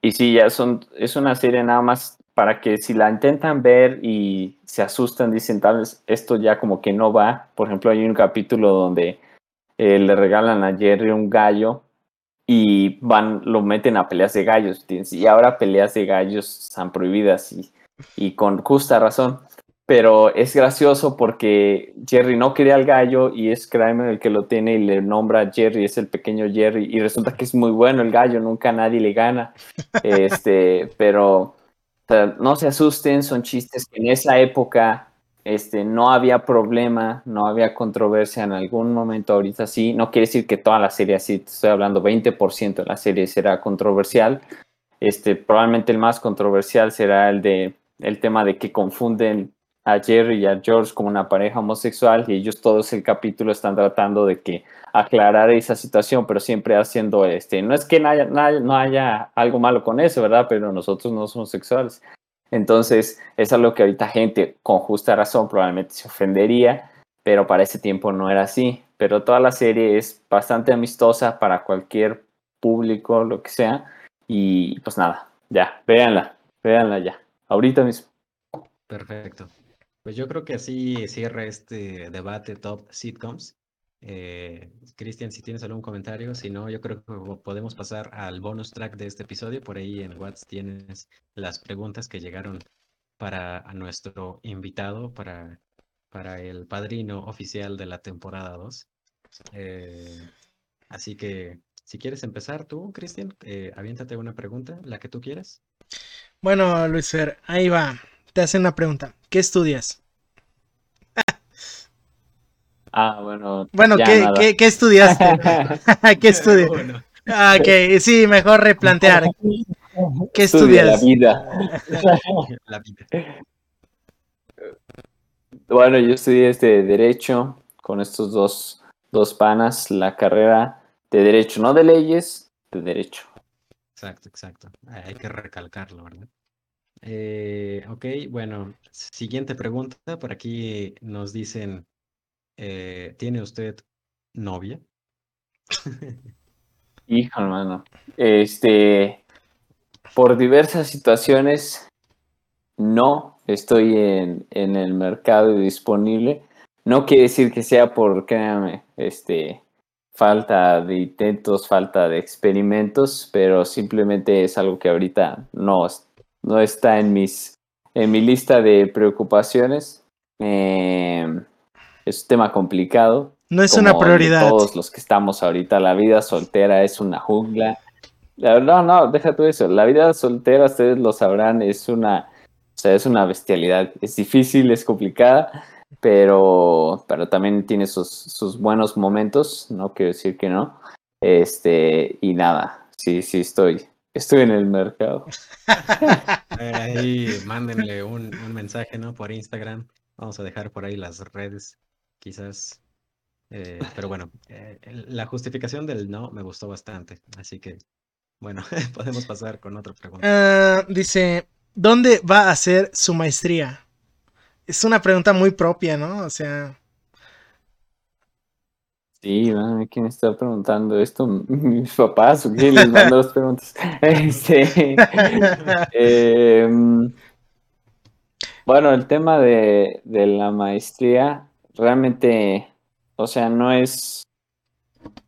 [SPEAKER 3] y sí, ya son, es una serie nada más para que si la intentan ver y se asustan, dicen tal vez esto ya como que no va. Por ejemplo, hay un capítulo donde eh, le regalan a Jerry un gallo y van, lo meten a peleas de gallos. Y ahora peleas de gallos están prohibidas y, y con justa razón. Pero es gracioso porque Jerry no quería al gallo y es Kramer el que lo tiene y le nombra Jerry, es el pequeño Jerry. Y resulta que es muy bueno el gallo, nunca nadie le gana. *laughs* Este, pero no se asusten, son chistes que en esa época este, no había problema, no había controversia en algún momento, ahorita sí, no quiere decir que toda la serie así, estoy hablando 20% de la serie será controversial, este, probablemente el más controversial será el de el tema de que confunden a Jerry y a George como una pareja homosexual y ellos todos el capítulo están tratando de que aclarar esa situación, pero siempre haciendo este, no es que no haya, algo malo con eso, ¿verdad? Pero nosotros no somos sexuales. Entonces, es algo que ahorita gente con justa razón probablemente se ofendería, pero para ese tiempo no era así. Pero toda la serie es bastante amistosa para cualquier público, lo que sea. Y pues nada, ya, véanla, véanla ya, ahorita mismo.
[SPEAKER 2] Perfecto. Pues yo creo que así cierra este debate top sitcoms. Eh, Cristian, si tienes algún comentario, si no, yo creo que podemos pasar al bonus track de este episodio. Por ahí en WhatsApp tienes las preguntas que llegaron para a nuestro invitado, para, para el padrino oficial de la temporada 2. Eh, así que si quieres empezar tú, Cristian, eh, aviéntate una pregunta, la que tú quieras.
[SPEAKER 1] Bueno, Luis Fer, ahí va. Te hacen una pregunta. ¿Qué estudias?
[SPEAKER 3] Ah, bueno.
[SPEAKER 1] Bueno, ¿qué. ¿qué, qué estudiaste? *laughs* *laughs* ¿Qué estudias?
[SPEAKER 2] Bueno,
[SPEAKER 1] Ah, ok, sí, mejor replantear. ¿Qué
[SPEAKER 3] Estudia la
[SPEAKER 1] estudias?
[SPEAKER 3] vida. *laughs*
[SPEAKER 2] la vida.
[SPEAKER 3] Bueno, yo estudié este Derecho con estos dos, dos panas, la carrera de Derecho, no de leyes, de Derecho.
[SPEAKER 2] Exacto, exacto. Hay hay que recalcarlo, ¿verdad? Eh, ok, bueno, siguiente pregunta. Por aquí nos dicen, eh, ¿tiene usted novia? *laughs*
[SPEAKER 3] Hijo, hermano. Este, por diversas situaciones, no estoy en, en el mercado disponible. No quiere decir que sea por, créanme, este, falta de intentos, falta de experimentos, pero simplemente es algo que ahorita no, no está en mis en mi lista de preocupaciones. Eh, es un tema complicado.
[SPEAKER 1] No es una prioridad.
[SPEAKER 3] Todos los que estamos ahorita, la vida soltera es una jungla. La- No, no, deja tú eso. La vida soltera, ustedes lo sabrán, es una, o sea, es una bestialidad. Es difícil, es complicada, pero, pero también tiene sus, sus buenos momentos. No quiero decir que no. Este, y nada, sí, sí estoy, estoy en el mercado.
[SPEAKER 2] A ver, ahí mándenle un, un mensaje, ¿no? Por Instagram. Vamos a dejar por ahí las redes, quizás. Eh, pero bueno, eh, la justificación del no me gustó bastante. Así que, bueno, *laughs* podemos pasar con otra pregunta.
[SPEAKER 1] Ah, dice, ¿dónde va a hacer su maestría? Es una pregunta muy propia, ¿no? O sea,
[SPEAKER 3] Sí, mami, ¿quién está preguntando esto? *laughs* ¿Mis papás o quién les mandó las preguntas? *laughs* Este, em, bueno, el tema de, de la maestría realmente, o sea, no es,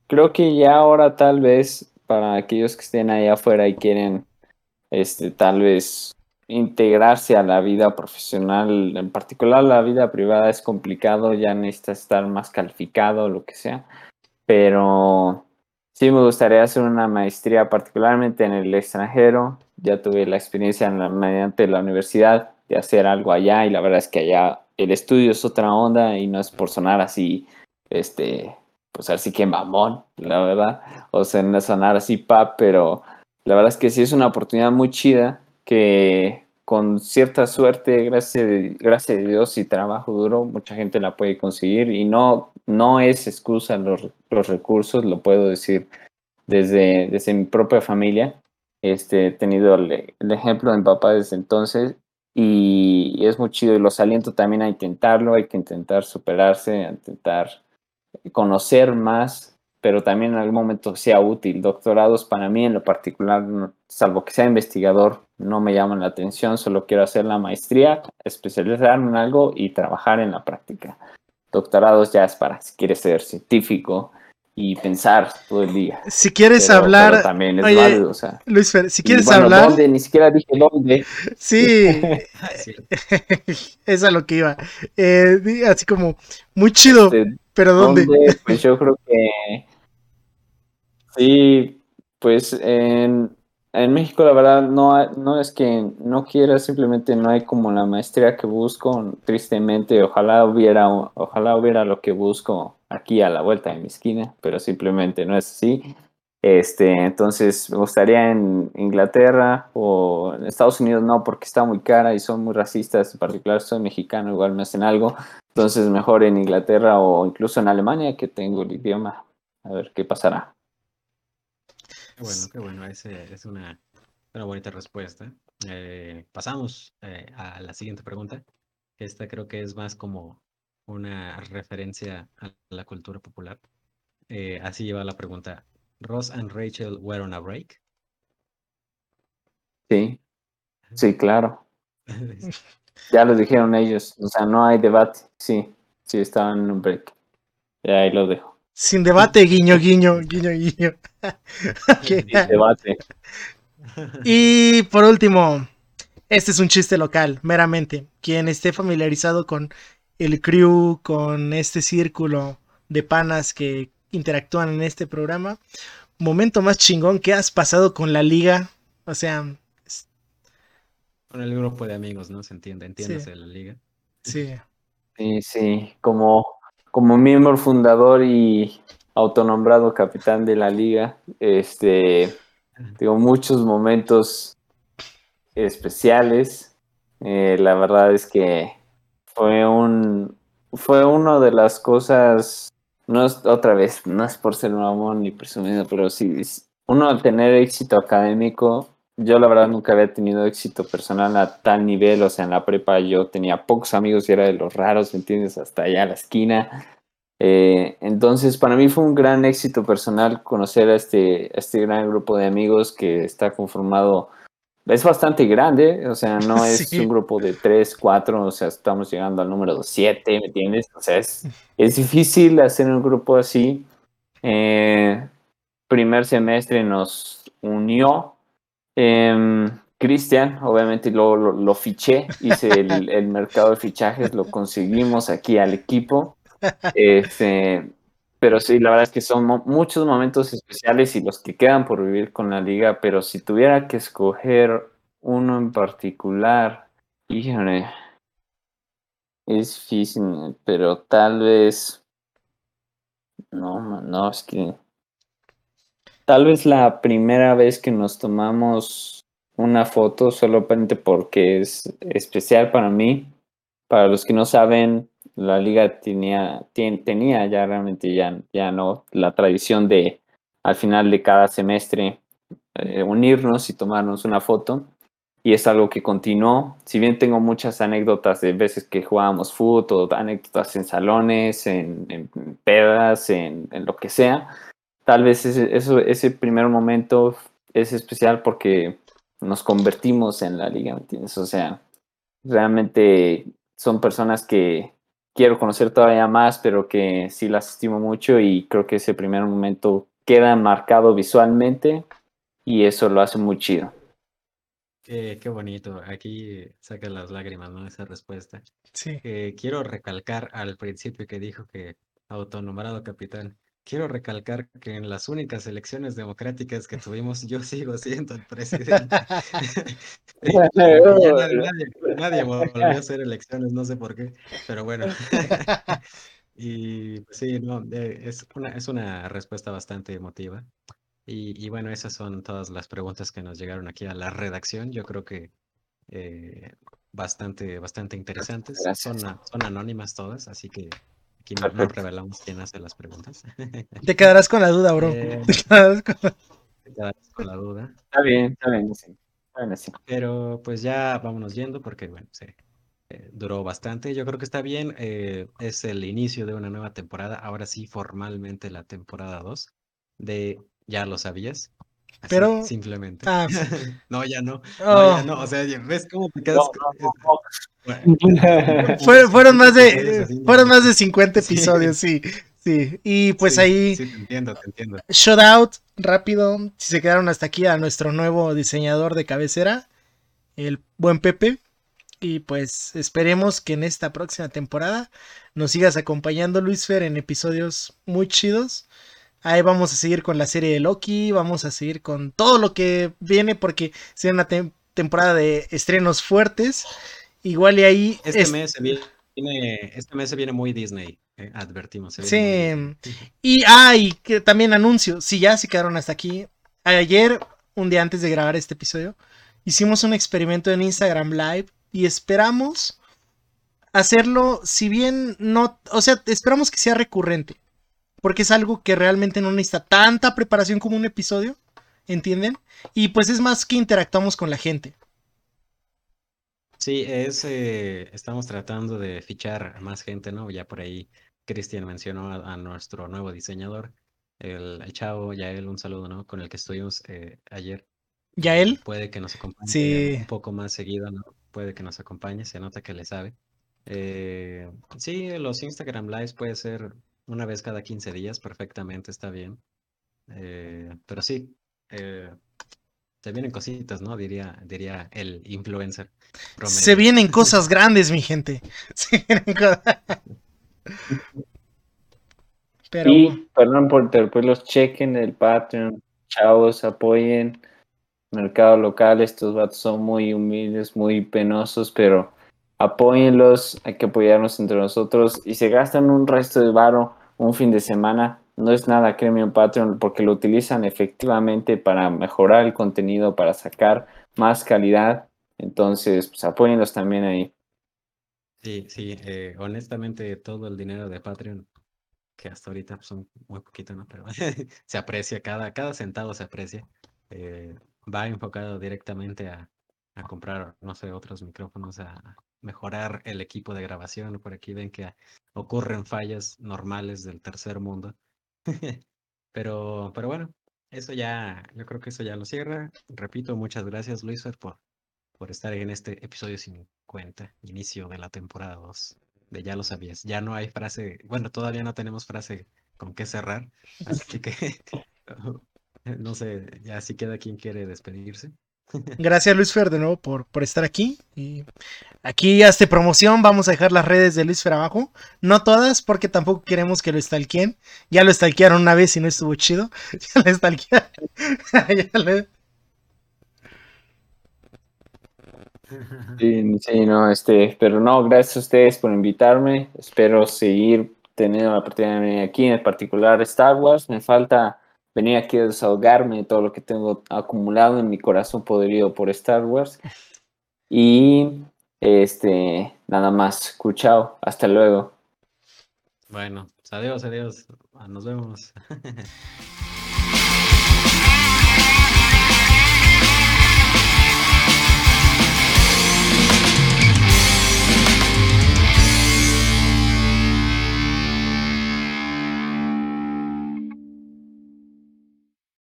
[SPEAKER 3] creo que ya ahora tal vez para aquellos que estén ahí afuera y quieren, este, tal vez integrarse a la vida profesional, en particular la vida privada es complicado, ya necesitas estar más calificado, lo que sea, pero sí me gustaría hacer una maestría particularmente en el extranjero, ya tuve la experiencia en la- mediante la universidad de hacer algo allá y la verdad es que allá el estudio es otra onda y no es por sonar así, este, pues así que mamón, la verdad, o sea, no sonar así pap, pero la verdad es que sí es una oportunidad muy chida que con cierta suerte, gracias, gracias a Dios y trabajo duro, mucha gente la puede conseguir y no, no es excusa los, los recursos, lo puedo decir desde, desde mi propia familia. Este, he tenido el, el ejemplo de mi papá desde entonces y, es muy chido y los aliento también a intentarlo, hay que intentar superarse, a intentar conocer más, pero también en algún momento sea útil. Doctorados para mí en lo particular, salvo que sea investigador, no me llaman la atención, solo quiero hacer la maestría, especializarme en algo y trabajar en la práctica. Doctorados ya es para si quieres ser científico y pensar todo el día.
[SPEAKER 1] si quieres
[SPEAKER 3] Pero-
[SPEAKER 1] hablar,
[SPEAKER 3] pero también es
[SPEAKER 1] oye,
[SPEAKER 3] válido, o sea.
[SPEAKER 1] Luis Fer, si
[SPEAKER 3] Y
[SPEAKER 1] quieres
[SPEAKER 3] bueno,
[SPEAKER 1] hablar,
[SPEAKER 3] ¿dónde? Ni siquiera dije dónde. *laughs*
[SPEAKER 1] sí, *laughs*
[SPEAKER 2] Ah, *laughs* es
[SPEAKER 1] a lo que iba. Eh, así como, muy chido,
[SPEAKER 3] Este,
[SPEAKER 1] pero ¿dónde?
[SPEAKER 3] ¿Dónde? Pues yo creo que sí, pues en, en México la verdad no, hay- no es que no quiera, simplemente no hay como la maestría que busco, tristemente, ojalá hubiera, ojalá hubiera lo que busco aquí a la vuelta de mi esquina, pero simplemente no es así. Este, entonces me gustaría en Inglaterra o en Estados Unidos no, porque está muy cara y son muy racistas, en particular soy mexicano, igual me hacen algo, entonces mejor en Inglaterra o incluso en Alemania que tengo el idioma. A ver qué pasará.
[SPEAKER 2] Bueno, qué bueno. Es una, una bonita respuesta. Eh, pasamos eh, a la siguiente pregunta. Esta creo que es más como una referencia a la cultura popular. Eh, así lleva la pregunta. Ross and Rachel were on a break.
[SPEAKER 3] Sí, sí, *laughs* claro. Ya lo dijeron ellos. O sea, no hay debate. Sí, sí, estaban en un break. Y ahí lo dejo.
[SPEAKER 1] Sin debate, guiño, guiño, guiño, guiño. *laughs*
[SPEAKER 3] Sin debate.
[SPEAKER 1] Y por último, este es un chiste local, meramente. Quien esté familiarizado con el crew, con este círculo de panas que interactúan en este programa, momento más chingón que has pasado con la liga. O sea, es-
[SPEAKER 2] Con el grupo de amigos, ¿no? Se entiende, entiéndase
[SPEAKER 1] Sí.
[SPEAKER 2] la liga.
[SPEAKER 1] sí.
[SPEAKER 3] Sí, sí, como, como miembro fundador y autonombrado capitán de la liga, este, tengo muchos momentos especiales. Eh, la verdad es que fue un, fue una de las cosas, no es otra vez, no es por ser mamón ni presumido, pero sí, uno al tener éxito académico, yo la verdad nunca había tenido éxito personal a tal nivel, o sea, en la prepa yo tenía pocos amigos y era de los raros, ¿me entiendes? Hasta allá a la esquina. Eh, entonces, para mí fue un gran éxito personal conocer a este, a este gran grupo de amigos que está conformado, es bastante grande, o sea, no *laughs* es
[SPEAKER 1] Sí.
[SPEAKER 3] un grupo de tres, cuatro, o sea, estamos llegando al número siete, ¿me entiendes? O sea, es, es difícil hacer un grupo así. Eh, primer semestre nos unió. em, Cristian, obviamente lo, lo, fiché, hice el, *laughs* el, mercado de fichajes, lo conseguimos aquí al equipo. Este, pero sí, la verdad es que son muchos momentos especiales y los que quedan por vivir con la liga, pero si tuviera que escoger uno en particular, híjole, es difícil, pero tal vez... No, no, es que... Tal vez la primera vez que nos tomamos una foto solamente porque es especial para mí. Para los que no saben, la liga tenía, tenía ya realmente ya, ya no la tradición de al final de cada semestre eh, unirnos y tomarnos una foto. Y es algo que continuó. Si bien tengo muchas anécdotas de veces que jugábamos fútbol, anécdotas en salones, en, pedas, en, en, lo que sea, tal vez ese, ese primer momento es especial porque nos convertimos en la liga, ¿me? O sea, realmente son personas que quiero conocer todavía más, pero que sí las estimo mucho y creo que ese primer momento queda marcado visualmente y eso lo hace muy chido.
[SPEAKER 2] Qué, bonito. Aquí saca las lágrimas, ¿no? Esa respuesta.
[SPEAKER 1] Sí.
[SPEAKER 2] Eh, quiero recalcar al principio que dijo que autonombrado capitán. Quiero recalcar que en las únicas elecciones democráticas que tuvimos, yo sigo siendo el presidente. *laughs* *laughs* nadie, volvió a hacer elecciones, no sé por qué, pero bueno. *laughs* y pues sí, no, eh, es, una, es una respuesta bastante emotiva. Y, bueno, esas son todas las preguntas que nos llegaron aquí a la redacción. Yo creo que eh, bastante, bastante interesantes. Son, son anónimas todas, así que Aquí no, revelamos quién hace las preguntas. *laughs*
[SPEAKER 1] Te quedarás con la duda, bro.
[SPEAKER 2] Eh, *laughs* te, quedarás con... la duda.
[SPEAKER 3] Está bien, está bien,
[SPEAKER 2] Pero pues ya vámonos yendo porque, bueno, sí, eh, duró bastante. Yo creo que está bien. Eh, es el inicio de una nueva temporada. Ahora sí, formalmente la temporada 2 de Ya lo sabías.
[SPEAKER 1] Pero
[SPEAKER 2] simplemente.
[SPEAKER 1] Ah, *laughs*
[SPEAKER 2] no, ya no. No, ya no. O sea, ves cómo te quedas. *laughs*
[SPEAKER 1] fueron, más de, fueron más de 50 episodios, sí. Sí, y pues ahí.
[SPEAKER 2] Sí, te entiendo, te entiendo.
[SPEAKER 1] Shout out, rápido. Si se quedaron hasta aquí a nuestro nuevo diseñador de cabecera, el buen Pepe. Y pues esperemos que en esta próxima temporada nos sigas acompañando, Luis Fer, en episodios muy chidos. Ahí vamos a seguir con la serie de Loki, vamos a seguir con todo lo que viene porque será una temporada de estrenos fuertes. Igual y ahí.
[SPEAKER 2] Este mes se viene. Este mes se viene muy Disney, eh, advertimos.
[SPEAKER 1] sí. Y, ah, que también anuncio, si ya se quedaron hasta aquí. Ayer, un día antes de grabar este episodio, hicimos un experimento en Instagram Live y esperamos hacerlo, si bien no, o sea, esperamos que sea recurrente, porque es algo que realmente no necesita tanta preparación como un episodio, ¿entienden? Y pues es más que interactuamos con la gente.
[SPEAKER 2] Sí, es, eh, estamos tratando de fichar más gente, ¿no? Ya por ahí Cristian mencionó a, nuestro nuevo diseñador, el, el, chavo Yael, un saludo, ¿no? Con el que estuvimos eh, ayer.
[SPEAKER 1] ¿Yael?
[SPEAKER 2] Puede que nos acompañe
[SPEAKER 1] sí.
[SPEAKER 2] un poco más seguido, ¿no? Puede que nos acompañe, se nota que le sabe. Eh, sí, los Instagram Lives puede ser una vez cada 15 días, perfectamente, está bien. pero sí, se vienen cositas, ¿no? Diría, diría el influencer.
[SPEAKER 1] Se vienen cosas *laughs* grandes, mi gente. *laughs*
[SPEAKER 3] Pero... Y perdón por los chequen el Patreon, chavos, apoyen mercado local, estos vatos son muy humildes, muy penosos, pero apóyenlos, hay que apoyarnos entre nosotros y se gastan un resto de varo un fin de semana, no es nada Premium Patreon porque lo utilizan efectivamente para mejorar el contenido, para sacar más calidad. Entonces, pues apóyenlos también ahí.
[SPEAKER 2] Sí, sí, eh, honestamente todo el dinero de Patreon, que hasta ahorita pues, son muy poquito, ¿no? Pero *laughs* se aprecia, cada, cada centavo se aprecia. Eh, va enfocado directamente a, a comprar, no sé, otros micrófonos, a mejorar el equipo de grabación. Por aquí ven que ocurren fallas normales del tercer mundo. *laughs* pero, pero bueno, eso ya, yo creo que eso ya lo cierra. Repito, muchas gracias, Luis, por, por estar en este episodio 50, inicio de la temporada 2. De ya lo sabías. Ya no hay frase, bueno, todavía no tenemos frase con qué cerrar. Así que *laughs* no sé, ya si queda quien quiere despedirse.
[SPEAKER 1] Gracias Luis Fer de nuevo por, por estar aquí. Y aquí hazte promoción, vamos a dejar las redes de Luis Fer abajo. No todas, porque tampoco queremos que lo stalkeen. Ya lo stalkearon una vez y no estuvo chido. *laughs* *laughs* Ya lo
[SPEAKER 3] Sí, sí, no, este, pero no, gracias a ustedes por invitarme. Espero seguir teniendo la oportunidad de venir aquí, en particular Star Wars. Me falta venir aquí a desahogarme de todo lo que tengo acumulado en mi corazón podrido por Star Wars. *laughs* Y este, nada más. Chao, hasta luego.
[SPEAKER 2] Bueno, pues adiós, adiós. Nos vemos. *laughs*